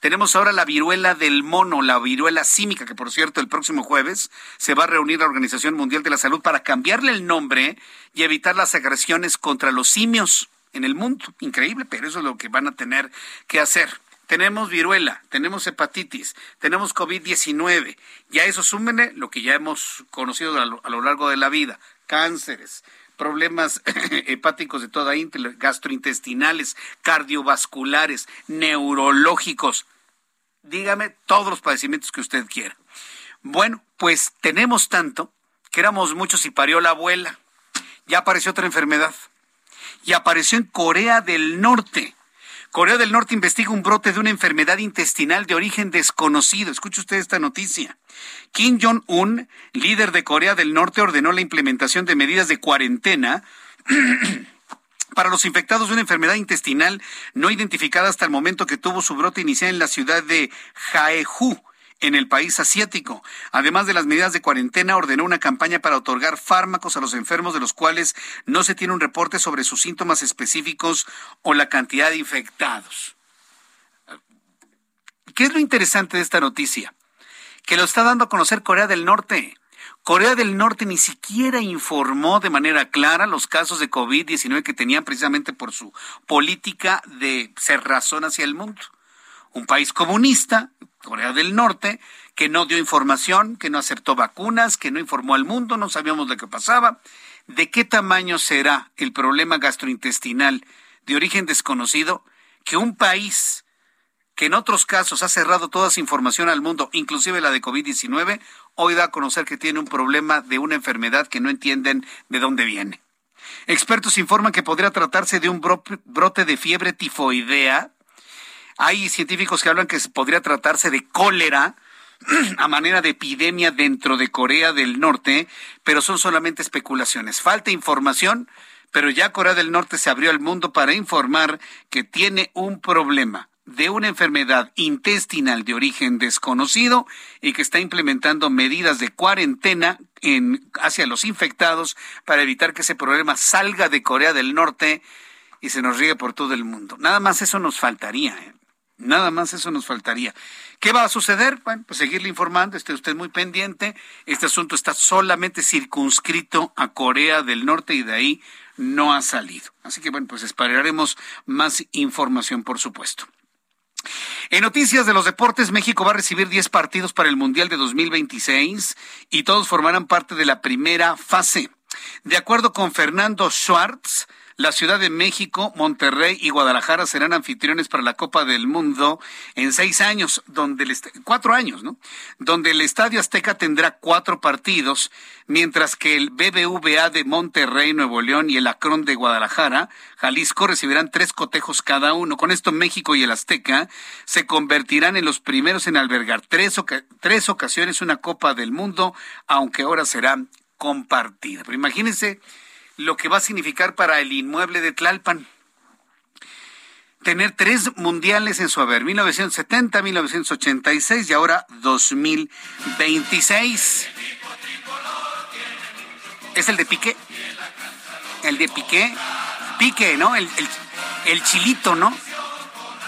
Tenemos ahora la viruela del mono, la viruela símica, que por cierto el próximo jueves se va a reunir la Organización Mundial de la Salud para cambiarle el nombre y evitar las agresiones contra los simios en el mundo. Increíble, pero eso es lo que van a tener que hacer. Tenemos viruela, tenemos hepatitis, tenemos COVID-19. Ya eso súmene lo que ya hemos conocido a lo, a lo largo de la vida. Cánceres, problemas [laughs] hepáticos de toda índole, gastrointestinales, cardiovasculares, neurológicos. Dígame todos los padecimientos que usted quiera. Bueno, pues tenemos tanto que éramos muchos y parió la abuela. Ya apareció otra enfermedad y apareció en Corea del Norte. Corea del Norte investiga un brote de una enfermedad intestinal de origen desconocido. Escuche usted esta noticia. Kim Jong-un, líder de Corea del Norte, ordenó la implementación de medidas de cuarentena [clears throat] para los infectados de una enfermedad intestinal no identificada hasta el momento que tuvo su brote inicial en la ciudad de Jaeju, en el país asiático. Además de las medidas de cuarentena, ordenó una campaña para otorgar fármacos a los enfermos de los cuales no se tiene un reporte sobre sus síntomas específicos o la cantidad de infectados. ¿Qué es lo interesante de esta noticia? Que lo está dando a conocer Corea del Norte. Corea del Norte ni siquiera informó de manera clara los casos de COVID-19 que tenían precisamente por su política de cerrazón hacia el mundo. Un país comunista, Corea del Norte, que no dio información, que no aceptó vacunas, que no informó al mundo, no sabíamos lo que pasaba. ¿De qué tamaño será el problema gastrointestinal de origen desconocido que un país que en otros casos ha cerrado toda su información al mundo, inclusive la de COVID-19, hoy da a conocer que tiene un problema de una enfermedad que no entienden de dónde viene? Expertos informan que podría tratarse de un brote de fiebre tifoidea hay científicos que hablan que podría tratarse de cólera [clears throat] a manera de epidemia dentro de Corea del Norte, pero son solamente especulaciones. Falta información, pero ya Corea del Norte se abrió al mundo para informar que tiene un problema de una enfermedad intestinal de origen desconocido y que está implementando medidas de cuarentena en, hacia los infectados para evitar que ese problema salga de Corea del Norte y se nos riegue por todo el mundo. Nada más eso nos faltaría. ¿eh? Nada más eso nos faltaría. ¿Qué va a suceder? Bueno, pues seguirle informando, esté usted muy pendiente. Este asunto está solamente circunscrito a Corea del Norte y de ahí no ha salido. Así que bueno, pues esperaremos más información, por supuesto. En noticias de los deportes, México va a recibir 10 partidos para el Mundial de 2026 y todos formarán parte de la primera fase. De acuerdo con Fernando Schwartz, la Ciudad de México, Monterrey y Guadalajara serán anfitriones para la Copa del Mundo en seis años, donde el cuatro años, ¿no? Donde el Estadio Azteca tendrá cuatro partidos, mientras que el BBVA de Monterrey, Nuevo León y el Acron de Guadalajara, Jalisco, recibirán tres cotejos cada uno. Con esto México y el Azteca se convertirán en los primeros en albergar tres, tres ocasiones una Copa del Mundo, aunque ahora será compartida. Pero imagínense lo que va a significar para el inmueble de Tlalpan. Tener tres mundiales en su haber, 1970, 1986 y ahora 2026. ¿Es el de Piqué? el de Piqué, Pique, ¿no? El, el, chilito, ¿no?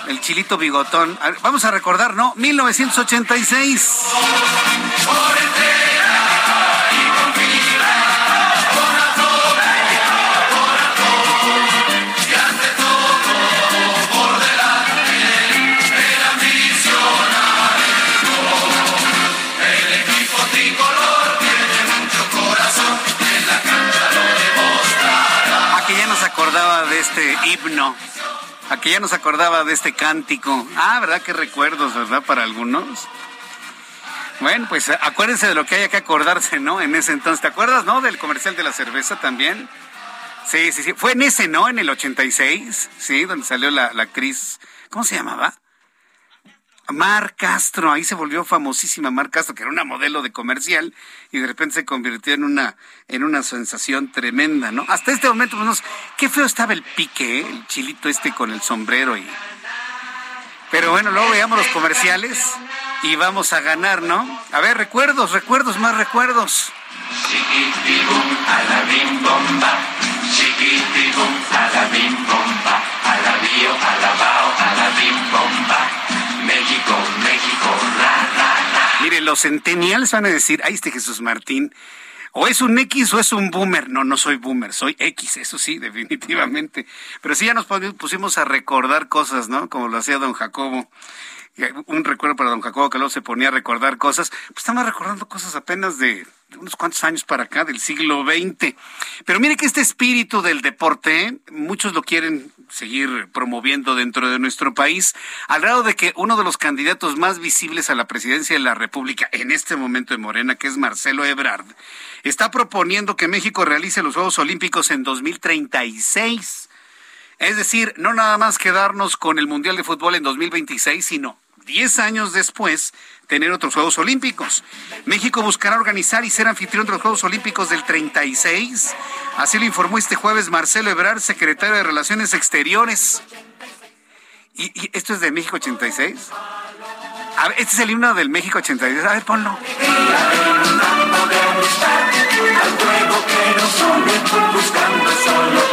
El chilito bigotón. vamos a recordar, ¿no? 1986. Este himno. Aquí ya nos acordaba de este cántico. Ah, ¿verdad? Qué recuerdos, ¿verdad? Para algunos. Bueno, pues acuérdense de lo que hay que acordarse, ¿no? En ese entonces. ¿Te acuerdas, no? Del comercial de la cerveza también. Sí, sí, sí. Fue en ese, ¿no? En el 86, sí, donde salió la, la actriz. ¿Cómo se llamaba? Mar Castro, ahí se volvió famosísima Mar Castro, que era una modelo de comercial y de repente se convirtió en una en una sensación tremenda, ¿no? Hasta este momento, pues, qué feo estaba el pique, ¿eh? el chilito este con el sombrero y pero bueno, luego veamos los comerciales y vamos a ganar, ¿no? A ver, recuerdos, recuerdos, más recuerdos. a la a la bio, a la bao, a la. México, México, la, Mire, los centennials van a decir, ahí está Jesús Martín, o es un X o es un boomer. No, no soy boomer, soy X, eso sí, [laughs] definitivamente. Pero sí ya nos pusimos a recordar cosas, ¿no? Como lo hacía don Jacobo un recuerdo para don Jacobo que luego se ponía a recordar cosas, pues estamos recordando cosas apenas de, unos cuantos años para acá, del siglo XX. Pero mire que este espíritu del deporte, muchos lo quieren seguir promoviendo dentro de nuestro país, al grado de que uno de los candidatos más visibles a la presidencia de la República en este momento de Morena, que es Marcelo Ebrard, está proponiendo que México realice los Juegos Olímpicos en 2036. Es decir, no nada más quedarnos con el Mundial de Fútbol en 2026, sino 10 años después tener otros Juegos Olímpicos. México buscará organizar y ser anfitrión de los Juegos Olímpicos del 36. Así lo informó este jueves Marcelo Ebrard, secretario de Relaciones Exteriores. ¿Y, esto es de México 86? A ver, este es el himno del México 86. A ver, ponlo.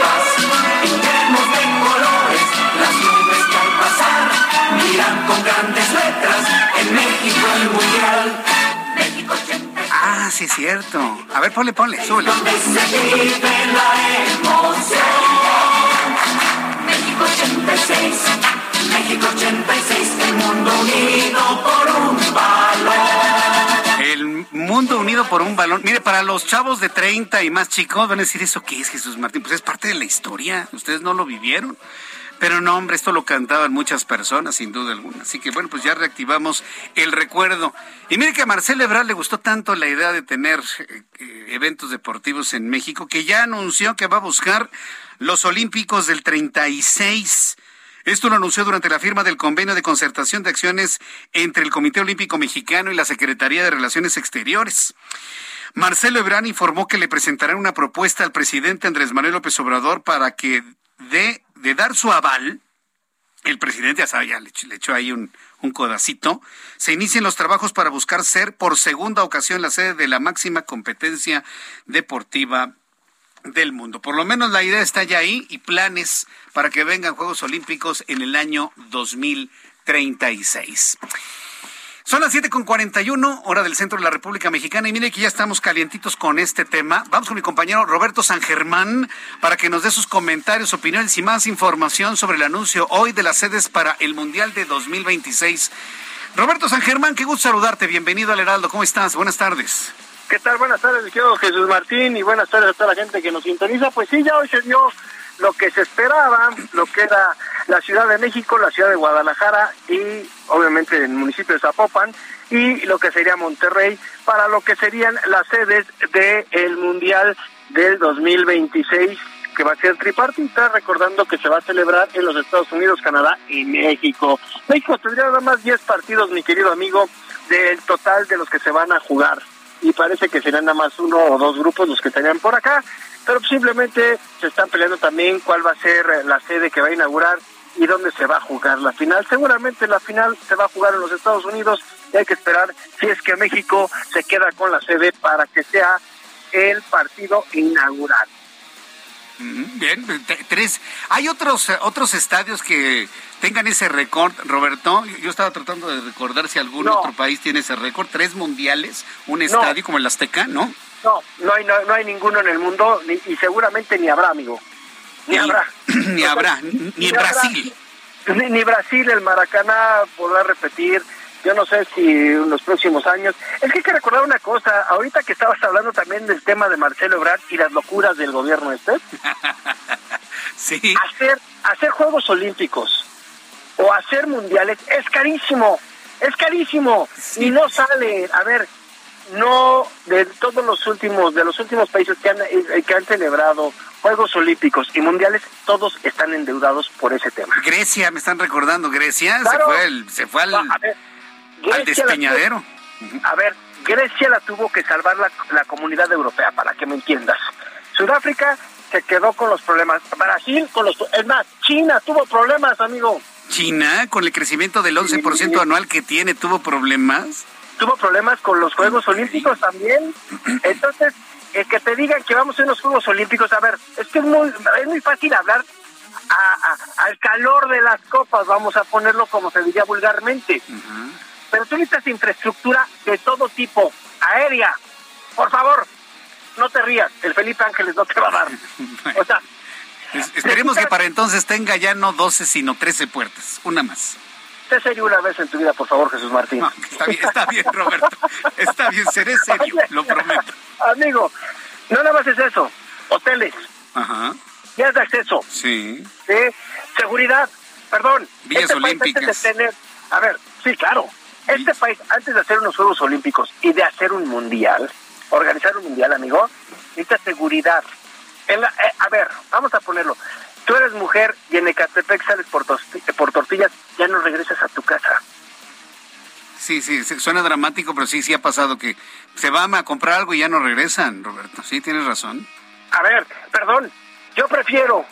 paz con grandes letras Ah, sí es cierto. A ver, ponle, ponle, súbele. Donde se vive la emoción. México 86, México 86, el mundo unido por un balón. El mundo unido por un balón. Mire, para los chavos de 30 y más chicos van a decir, ¿eso qué es Jesús Martín? Pues es parte de la historia. Ustedes no lo vivieron. Pero no, hombre, esto lo cantaban muchas personas, sin duda alguna. Así que bueno, pues ya reactivamos el recuerdo. Y mire que a Marcelo Ebrard le gustó tanto la idea de tener eh, eventos deportivos en México que ya anunció que va a buscar los Olímpicos del 36. Esto lo anunció durante la firma del convenio de concertación de acciones entre el Comité Olímpico Mexicano y la Secretaría de Relaciones Exteriores. Marcelo Ebrard informó que le presentará una propuesta al presidente Andrés Manuel López Obrador para que dé de dar su aval, el presidente ya sabe, ya le, echó ahí un, un codacito, se inician los trabajos para buscar ser por segunda ocasión la sede de la máxima competencia deportiva del mundo. Por lo menos la idea está ya ahí y planes para que vengan Juegos Olímpicos en el año 2036. Son las 7.41, hora del centro de la República Mexicana, y mire que ya estamos calientitos con este tema. Vamos con mi compañero Roberto San Germán para que nos dé sus comentarios, opiniones y más información sobre el anuncio hoy de las sedes para el Mundial de 2026. Roberto San Germán, qué gusto saludarte. Bienvenido al Heraldo. ¿Cómo estás? Buenas tardes. ¿Qué tal? Buenas tardes, Jesús Martín, y buenas tardes a toda la gente que nos sintoniza. Pues sí, ya hoy se dio lo que se esperaba, lo que era la Ciudad de México, la Ciudad de Guadalajara y obviamente el municipio de Zapopan y lo que sería Monterrey para lo que serían las sedes del Mundial del 2026 que va a ser tripartita, recordando que se va a celebrar en los Estados Unidos, Canadá y México. México tendría nada más 10 partidos, mi querido amigo, del total de los que se van a jugar. Y parece que serán nada más uno o dos grupos los que estarían por acá pero simplemente se están peleando también cuál va a ser la sede que va a inaugurar y dónde se va a jugar la final. Seguramente la final se va a jugar en los Estados Unidos y hay que esperar si es que México se queda con la sede para que sea el partido inaugural. Bien, tres. ¿Hay otros, otros estadios que tengan ese récord, Roberto? Yo estaba tratando de recordar si algún otro país tiene ese récord. Tres mundiales, un estadio como el Azteca, ¿no? No, no hay, no, hay ninguno en el mundo y seguramente ni habrá, amigo. Ni, [clears throat] habrá. ni habrá, ni, en Brasil. Ni, Brasil, el Maracaná podrá repetir. Yo no sé si en los próximos años. Es que hay que recordar una cosa. Ahorita que estabas hablando también del tema de Marcelo Ebrard y las locuras del gobierno este. [laughs] sí. Hacer, hacer Juegos Olímpicos o hacer mundiales es carísimo. Es carísimo. Y no sale. A ver, no de todos los últimos de los últimos países que han eh, que han celebrado Juegos Olímpicos y Mundiales todos están endeudados por ese tema. Grecia, me están recordando, Grecia se fue se fue al, despeñadero. a ver, Grecia la tuvo que salvar la, la comunidad europea, para que me entiendas. Sudáfrica se quedó con los problemas. Brasil con los... Es más, China tuvo problemas, amigo. China, con el crecimiento del 11% anual que tiene, tuvo problemas tuvo problemas con los Juegos Olímpicos también. Entonces, el que te digan que vamos a los Juegos Olímpicos, a ver, es que es muy, es muy fácil hablar al calor de las copas, vamos a ponerlo como se diría vulgarmente. Pero tú necesitas infraestructura de todo tipo, aérea. Por favor, no te rías, el Felipe Ángeles no te va a dar. [laughs] O sea, esperemos que para entonces tenga ya no 12, sino 13 puertas, una más. Sé serio una vez en tu vida, por favor, Jesús Martín. está bien, está bien, Roberto. Está bien, seré serio, lo prometo. Amigo, no nada más es eso. Hoteles. Ajá. Vías de acceso. Sí. ¿Sí? Seguridad. Perdón. Vías este olímpicas. tener... A ver, sí, claro. Este país, antes de hacer unos Juegos Olímpicos y de hacer un mundial, organizar un mundial, amigo, necesita seguridad. En la, eh, a ver, vamos a ponerlo tú eres mujer y en Ecatepec sales por, por tortillas, ya no regresas a tu casa. Sí, sí, suena dramático, pero sí, sí ha pasado que se van a comprar algo y ya no regresan, Roberto. Sí, tienes razón. A ver, perdón, yo prefiero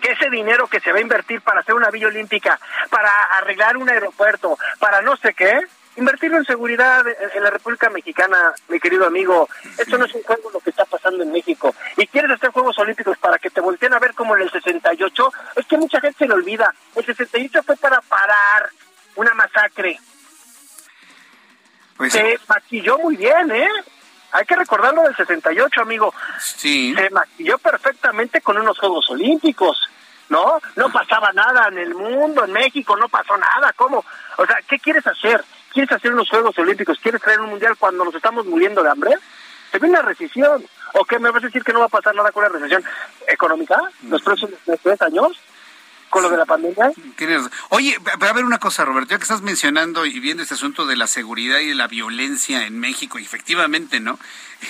que ese dinero que se va a invertir para hacer una villa olímpica, para arreglar un aeropuerto, para no sé qué, invertirlo en seguridad en la República Mexicana, mi querido amigo. Esto no es un juego lo que está pasando en México. Y quieres hacer Juegos Olímpicos para que te volteen a ver como en el 68. Es que mucha gente se le olvida. El 68 fue para parar una masacre. Pues se maquilló muy bien, ¿eh? Hay que recordarlo del 68, amigo. Sí. Se maquilló perfectamente con unos Juegos Olímpicos. ¿no? No pasaba nada en el mundo, en México no pasó nada, ¿cómo? O sea, ¿qué quieres hacer? ¿Quieres hacer unos Juegos Olímpicos? ¿Quieres traer un mundial cuando nos estamos muriendo de hambre? Se viene la recesión. ¿O qué me vas a decir que no va a pasar nada con la recesión económica los próximos tres años? Con lo de la pandemia. Oye, pero a ver una cosa, Roberto, ya que estás mencionando y viendo este asunto de la seguridad y de la violencia en México, y efectivamente, ¿no?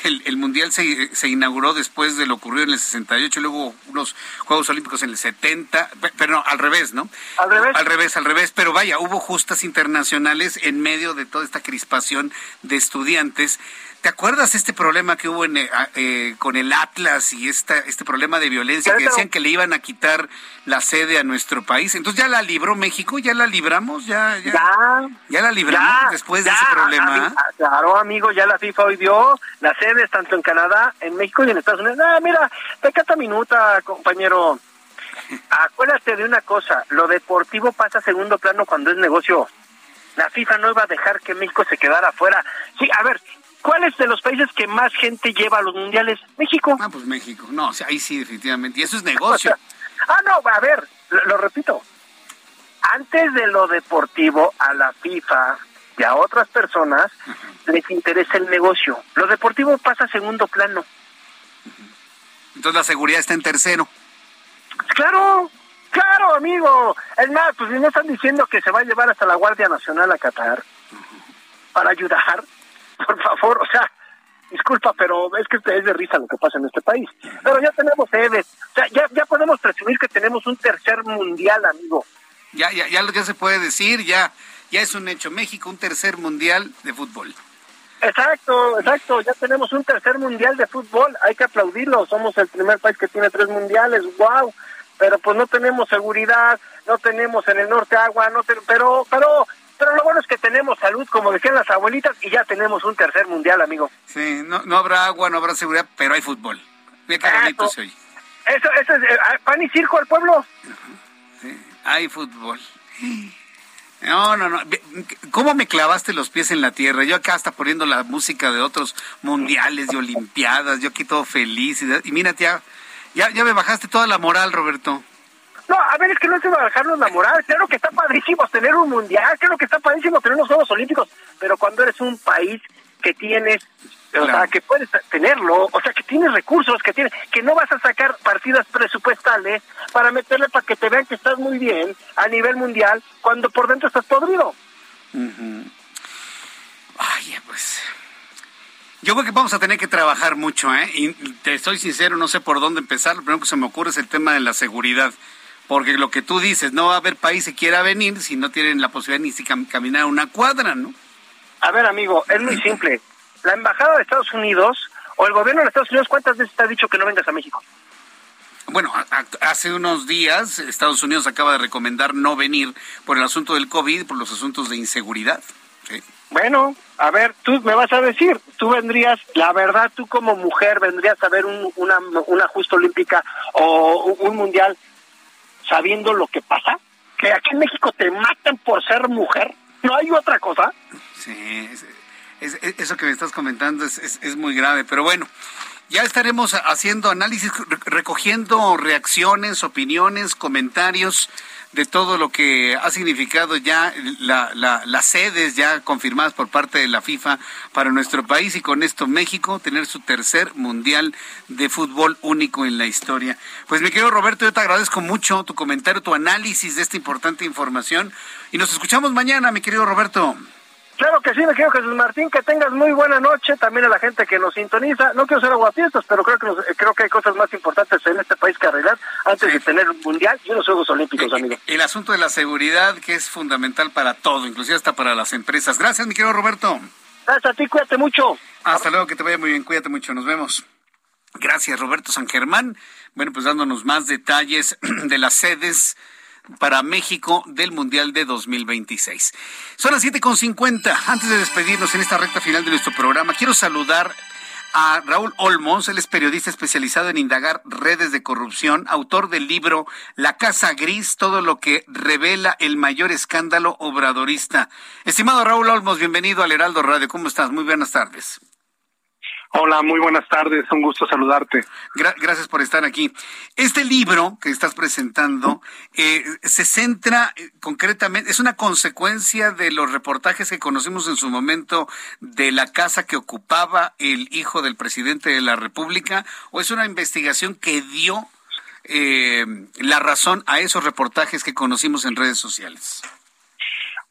El, Mundial se, se, inauguró después de lo ocurrido en el 68, luego unos Juegos Olímpicos en el 70, pero no, al revés, ¿no? Al revés. Al revés, al revés, pero vaya, hubo justas internacionales en medio de toda esta crispación de estudiantes ¿Te acuerdas este problema que hubo en, eh, eh, con el Atlas y esta, este problema de violencia que decían que le iban a quitar la sede a nuestro país? Entonces ya la libró México, ya la libramos, ya ya, ya, la libramos después de ese problema. claro, amigo, ya la FIFA hoy dio las sedes tanto en Canadá, en México y en Estados Unidos. Ah, mira, te minuta, compañero. Acuérdate de una cosa, lo deportivo pasa a segundo plano cuando es negocio. La FIFA no iba a dejar que México se quedara afuera. Sí, a ver, ¿Cuál es de los países que más gente lleva a los mundiales? México. Ah, pues México. No, o sea, ahí sí, definitivamente. Y eso es negocio. [laughs] ah, no, a ver, lo, repito. Antes de lo deportivo, a la FIFA y a otras personas les interesa el negocio. Lo deportivo pasa a segundo plano. Entonces la seguridad está en tercero. Claro, claro, amigo. Es más, pues si no están diciendo que se va a llevar hasta la Guardia Nacional a Qatar para ayudar, [laughs] por o sea, disculpa, pero es que es de risa lo que pasa en este país. Pero ya tenemos sedes, o sea, ya, ya podemos presumir que tenemos un tercer mundial, amigo. Ya, ya, ya, ya se puede decir, ya, ya es un hecho. México, un tercer mundial de fútbol. Exacto, exacto, ya tenemos un tercer mundial de fútbol, hay que aplaudirlo, somos el primer país que tiene tres mundiales, wow, pero pues no tenemos seguridad, no tenemos en el norte agua, no pero, pero pero lo bueno es que tenemos salud, como decían las abuelitas, y ya tenemos un tercer mundial, amigo. Sí, no, no habrá agua, no habrá seguridad, pero hay fútbol. Mira qué bonito se oye. Eso, eso es eh, pan y circo al pueblo. Sí, hay fútbol. No, no, no. ¿Cómo me clavaste los pies en la tierra? Yo acá hasta poniendo la música de otros mundiales y olimpiadas, yo aquí todo feliz. Y, y mira, ya, ya, ya me bajaste toda la moral, Roberto. No, a ver, es que no va a bajarnos la moral. Claro que está padrísimo tener un mundial, claro que está padrísimo tener unos Juegos Olímpicos, pero cuando eres un país que tienes, o sea, que puedes tenerlo, o sea, que tienes recursos, que tienes, que no vas a sacar partidas presupuestales para meterle para que te vean que estás muy bien a nivel mundial, cuando por dentro estás podrido. Ay, pues. Yo creo que vamos a tener que trabajar mucho, ¿eh? Y te soy sincero, no sé por dónde empezar. Lo primero que se me ocurre es el tema de la seguridad. Porque lo que tú dices, no va a haber país que quiera venir si no tienen la posibilidad ni siquiera caminar una cuadra, ¿no? A ver, amigo, es muy simple. La embajada de Estados Unidos o el gobierno de Estados Unidos, ¿cuántas veces te ha dicho que no vengas a México? Bueno, hace unos días Estados Unidos acaba de recomendar no venir por el asunto del COVID, por los asuntos de inseguridad. Bueno, a ver, tú me vas a decir, tú vendrías, la verdad, tú como mujer vendrías a ver un, una, una justa olímpica o un mundial sabiendo lo que pasa, que aquí en México te matan por ser mujer, no hay otra cosa. Sí, eso que me estás comentando es, es, muy grave, pero bueno, ya estaremos haciendo análisis, recogiendo reacciones, opiniones, comentarios de todo lo que ha significado ya la, las sedes ya confirmadas por parte de la FIFA para nuestro país y con esto México tener su tercer mundial de fútbol único en la historia. Pues mi querido Roberto, yo te agradezco mucho tu comentario, tu análisis de esta importante información y nos escuchamos mañana, mi querido Roberto. Claro que sí, me quiero Jesús Martín, que tengas muy buena noche, también a la gente que nos sintoniza. No quiero ser aguafiestas, pero creo que creo que hay cosas más importantes en este país que arreglar antes de tener un mundial y unos Juegos Olímpicos, eh, amigo. El asunto de la seguridad, que es fundamental para todo, inclusive hasta para las empresas. Gracias, mi querido Roberto. Gracias a ti, cuídate mucho. Hasta luego, que te vaya muy bien, cuídate mucho, nos vemos. Gracias, Roberto San Germán. Bueno, pues dándonos más detalles [clears throat] de las sedes para México del Mundial de 2026. Son las 7.50. Antes de despedirnos en esta recta final de nuestro programa, quiero saludar a Raúl Olmos, él es periodista especializado en indagar redes de corrupción, autor del libro La Casa Gris, todo lo que revela el mayor escándalo obradorista. Estimado Raúl Olmos, bienvenido al Heraldo Radio. ¿Cómo estás? Muy buenas tardes. Hola, muy buenas tardes, un gusto saludarte. gracias por estar aquí. Este libro que estás presentando eh, se centra eh, concretamente, es una consecuencia de los reportajes que conocimos en su momento de la casa que ocupaba el hijo del presidente de la República, o es una investigación que dio eh, la razón a esos reportajes que conocimos en redes sociales.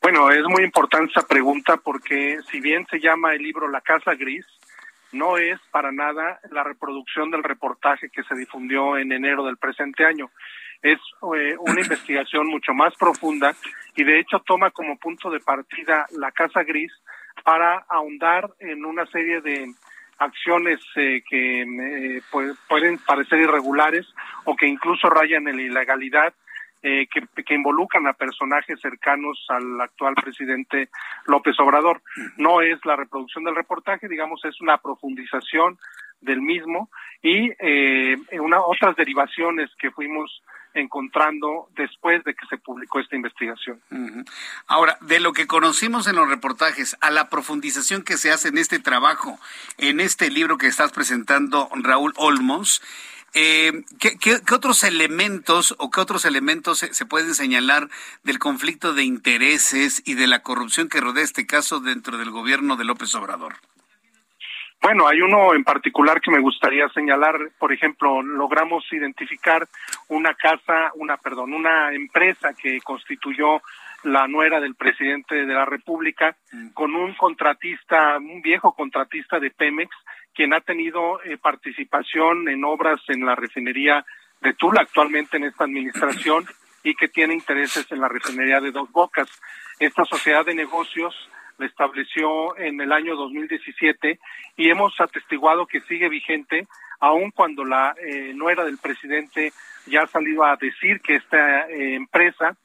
Bueno, es muy importante esa pregunta porque si bien se llama el libro La Casa Gris, no es para nada la reproducción del reportaje que se difundió en enero del presente año. Es eh, una [clears throat] investigación mucho más profunda y de hecho toma como punto de partida la Casa Gris para ahondar en una serie de acciones eh, que eh, pueden parecer irregulares o que incluso rayan en la ilegalidad eh, que, involucran a personajes cercanos al actual presidente López Obrador. No es la reproducción del reportaje, digamos, es una profundización del mismo y eh, una, otras derivaciones que fuimos encontrando después de que se publicó esta investigación. Ahora, de lo que conocimos en los reportajes a la profundización que se hace en este trabajo, en este libro que estás presentando, Raúl Olmos, eh, ¿qué, otros elementos o qué otros elementos se, pueden señalar del conflicto de intereses y de la corrupción que rodea este caso dentro del gobierno de López Obrador? Bueno, hay uno en particular que me gustaría señalar. Por ejemplo, logramos identificar una casa, una, perdón, una empresa que constituyó la nuera del presidente de la República mm. con un contratista, un viejo contratista de Pemex quien ha tenido eh, participación en obras en la refinería de Tula actualmente en esta administración y que tiene intereses en la refinería de Dos Bocas. Esta sociedad de negocios la estableció en el año 2017 y hemos atestiguado que sigue vigente aun cuando la eh, nuera del presidente ya ha salido a decir que esta eh, empresa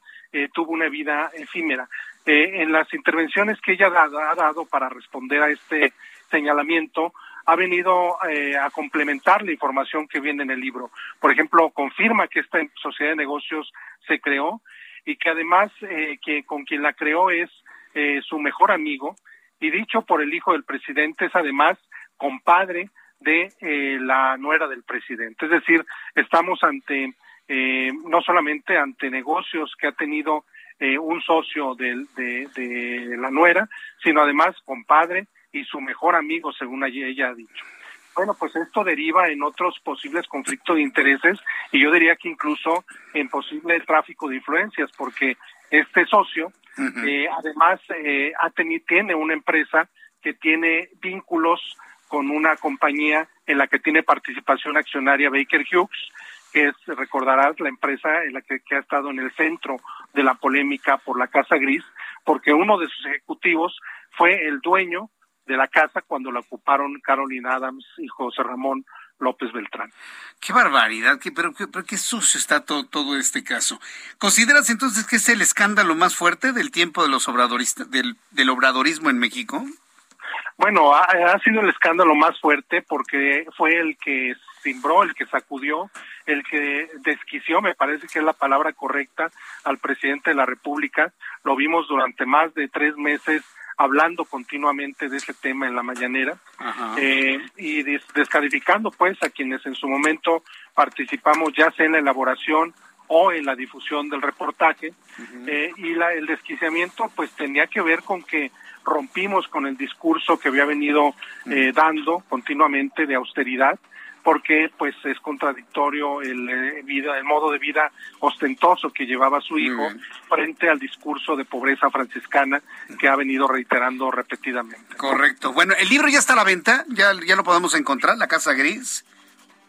tuvo una vida efímera. en las intervenciones que ella ha dado para responder a este señalamiento, ha venido eh, a complementar la información que viene en el libro. Por ejemplo, confirma que esta sociedad de negocios se creó y que además eh, que con quien la creó es eh, su mejor amigo y dicho por el hijo del presidente es además compadre de la nuera del presidente. Es decir, estamos ante no solamente ante negocios que ha tenido un socio de, de la nuera, sino además compadre y su mejor amigo, según ella ha dicho. Bueno, pues esto deriva en otros posibles conflictos de intereses y yo diría que incluso en posible tráfico de influencias, porque este socio eh, además eh, ha tiene una empresa que tiene vínculos con una compañía en la que tiene participación accionaria Baker Hughes, que es, recordarás, la empresa en la que, que ha estado en el centro de la polémica por la Casa Gris, porque uno de sus ejecutivos fue el dueño de la casa cuando la ocuparon Caroline Adams y José Ramón López Beltrán. Qué barbaridad, qué, pero, qué, pero qué sucio está todo, todo este caso. ¿Consideras entonces que es el escándalo más fuerte del tiempo de los obradoristas, del, del obradorismo en México? Bueno, ha, ha, sido el escándalo más fuerte porque fue el que cimbró, el que sacudió, el que desquició, me parece que es la palabra correcta, al presidente de la República. Lo vimos durante más de tres meses hablando continuamente de ese tema en la mañanera eh, y descalificando pues a quienes en su momento participamos ya sea en la elaboración o en la difusión del reportaje eh, y la, el desquiciamiento pues tenía que ver con que rompimos con el discurso que había venido eh, dando continuamente de austeridad porque pues es contradictorio el, eh, vida, el modo de vida ostentoso que llevaba su hijo frente al discurso de pobreza franciscana que ha venido reiterando repetidamente. Correcto. Bueno, el libro ya está a la venta, ya, ya lo podemos encontrar, La Casa Gris.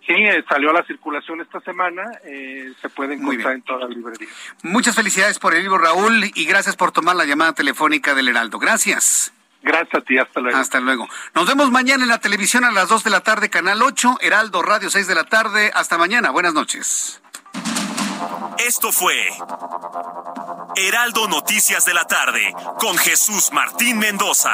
Sí, eh, salió a la circulación esta semana, eh, se puede encontrar en todas las librerías. Muchas felicidades por el libro, Raúl, y gracias por tomar la llamada telefónica del Heraldo. Gracias. Gracias a ti, hasta luego. Hasta luego. Nos vemos mañana en la televisión a las 2 de la tarde, Canal 8, Heraldo Radio 6 de la tarde. Hasta mañana, buenas noches. Esto fue Heraldo Noticias de la tarde con Jesús Martín Mendoza.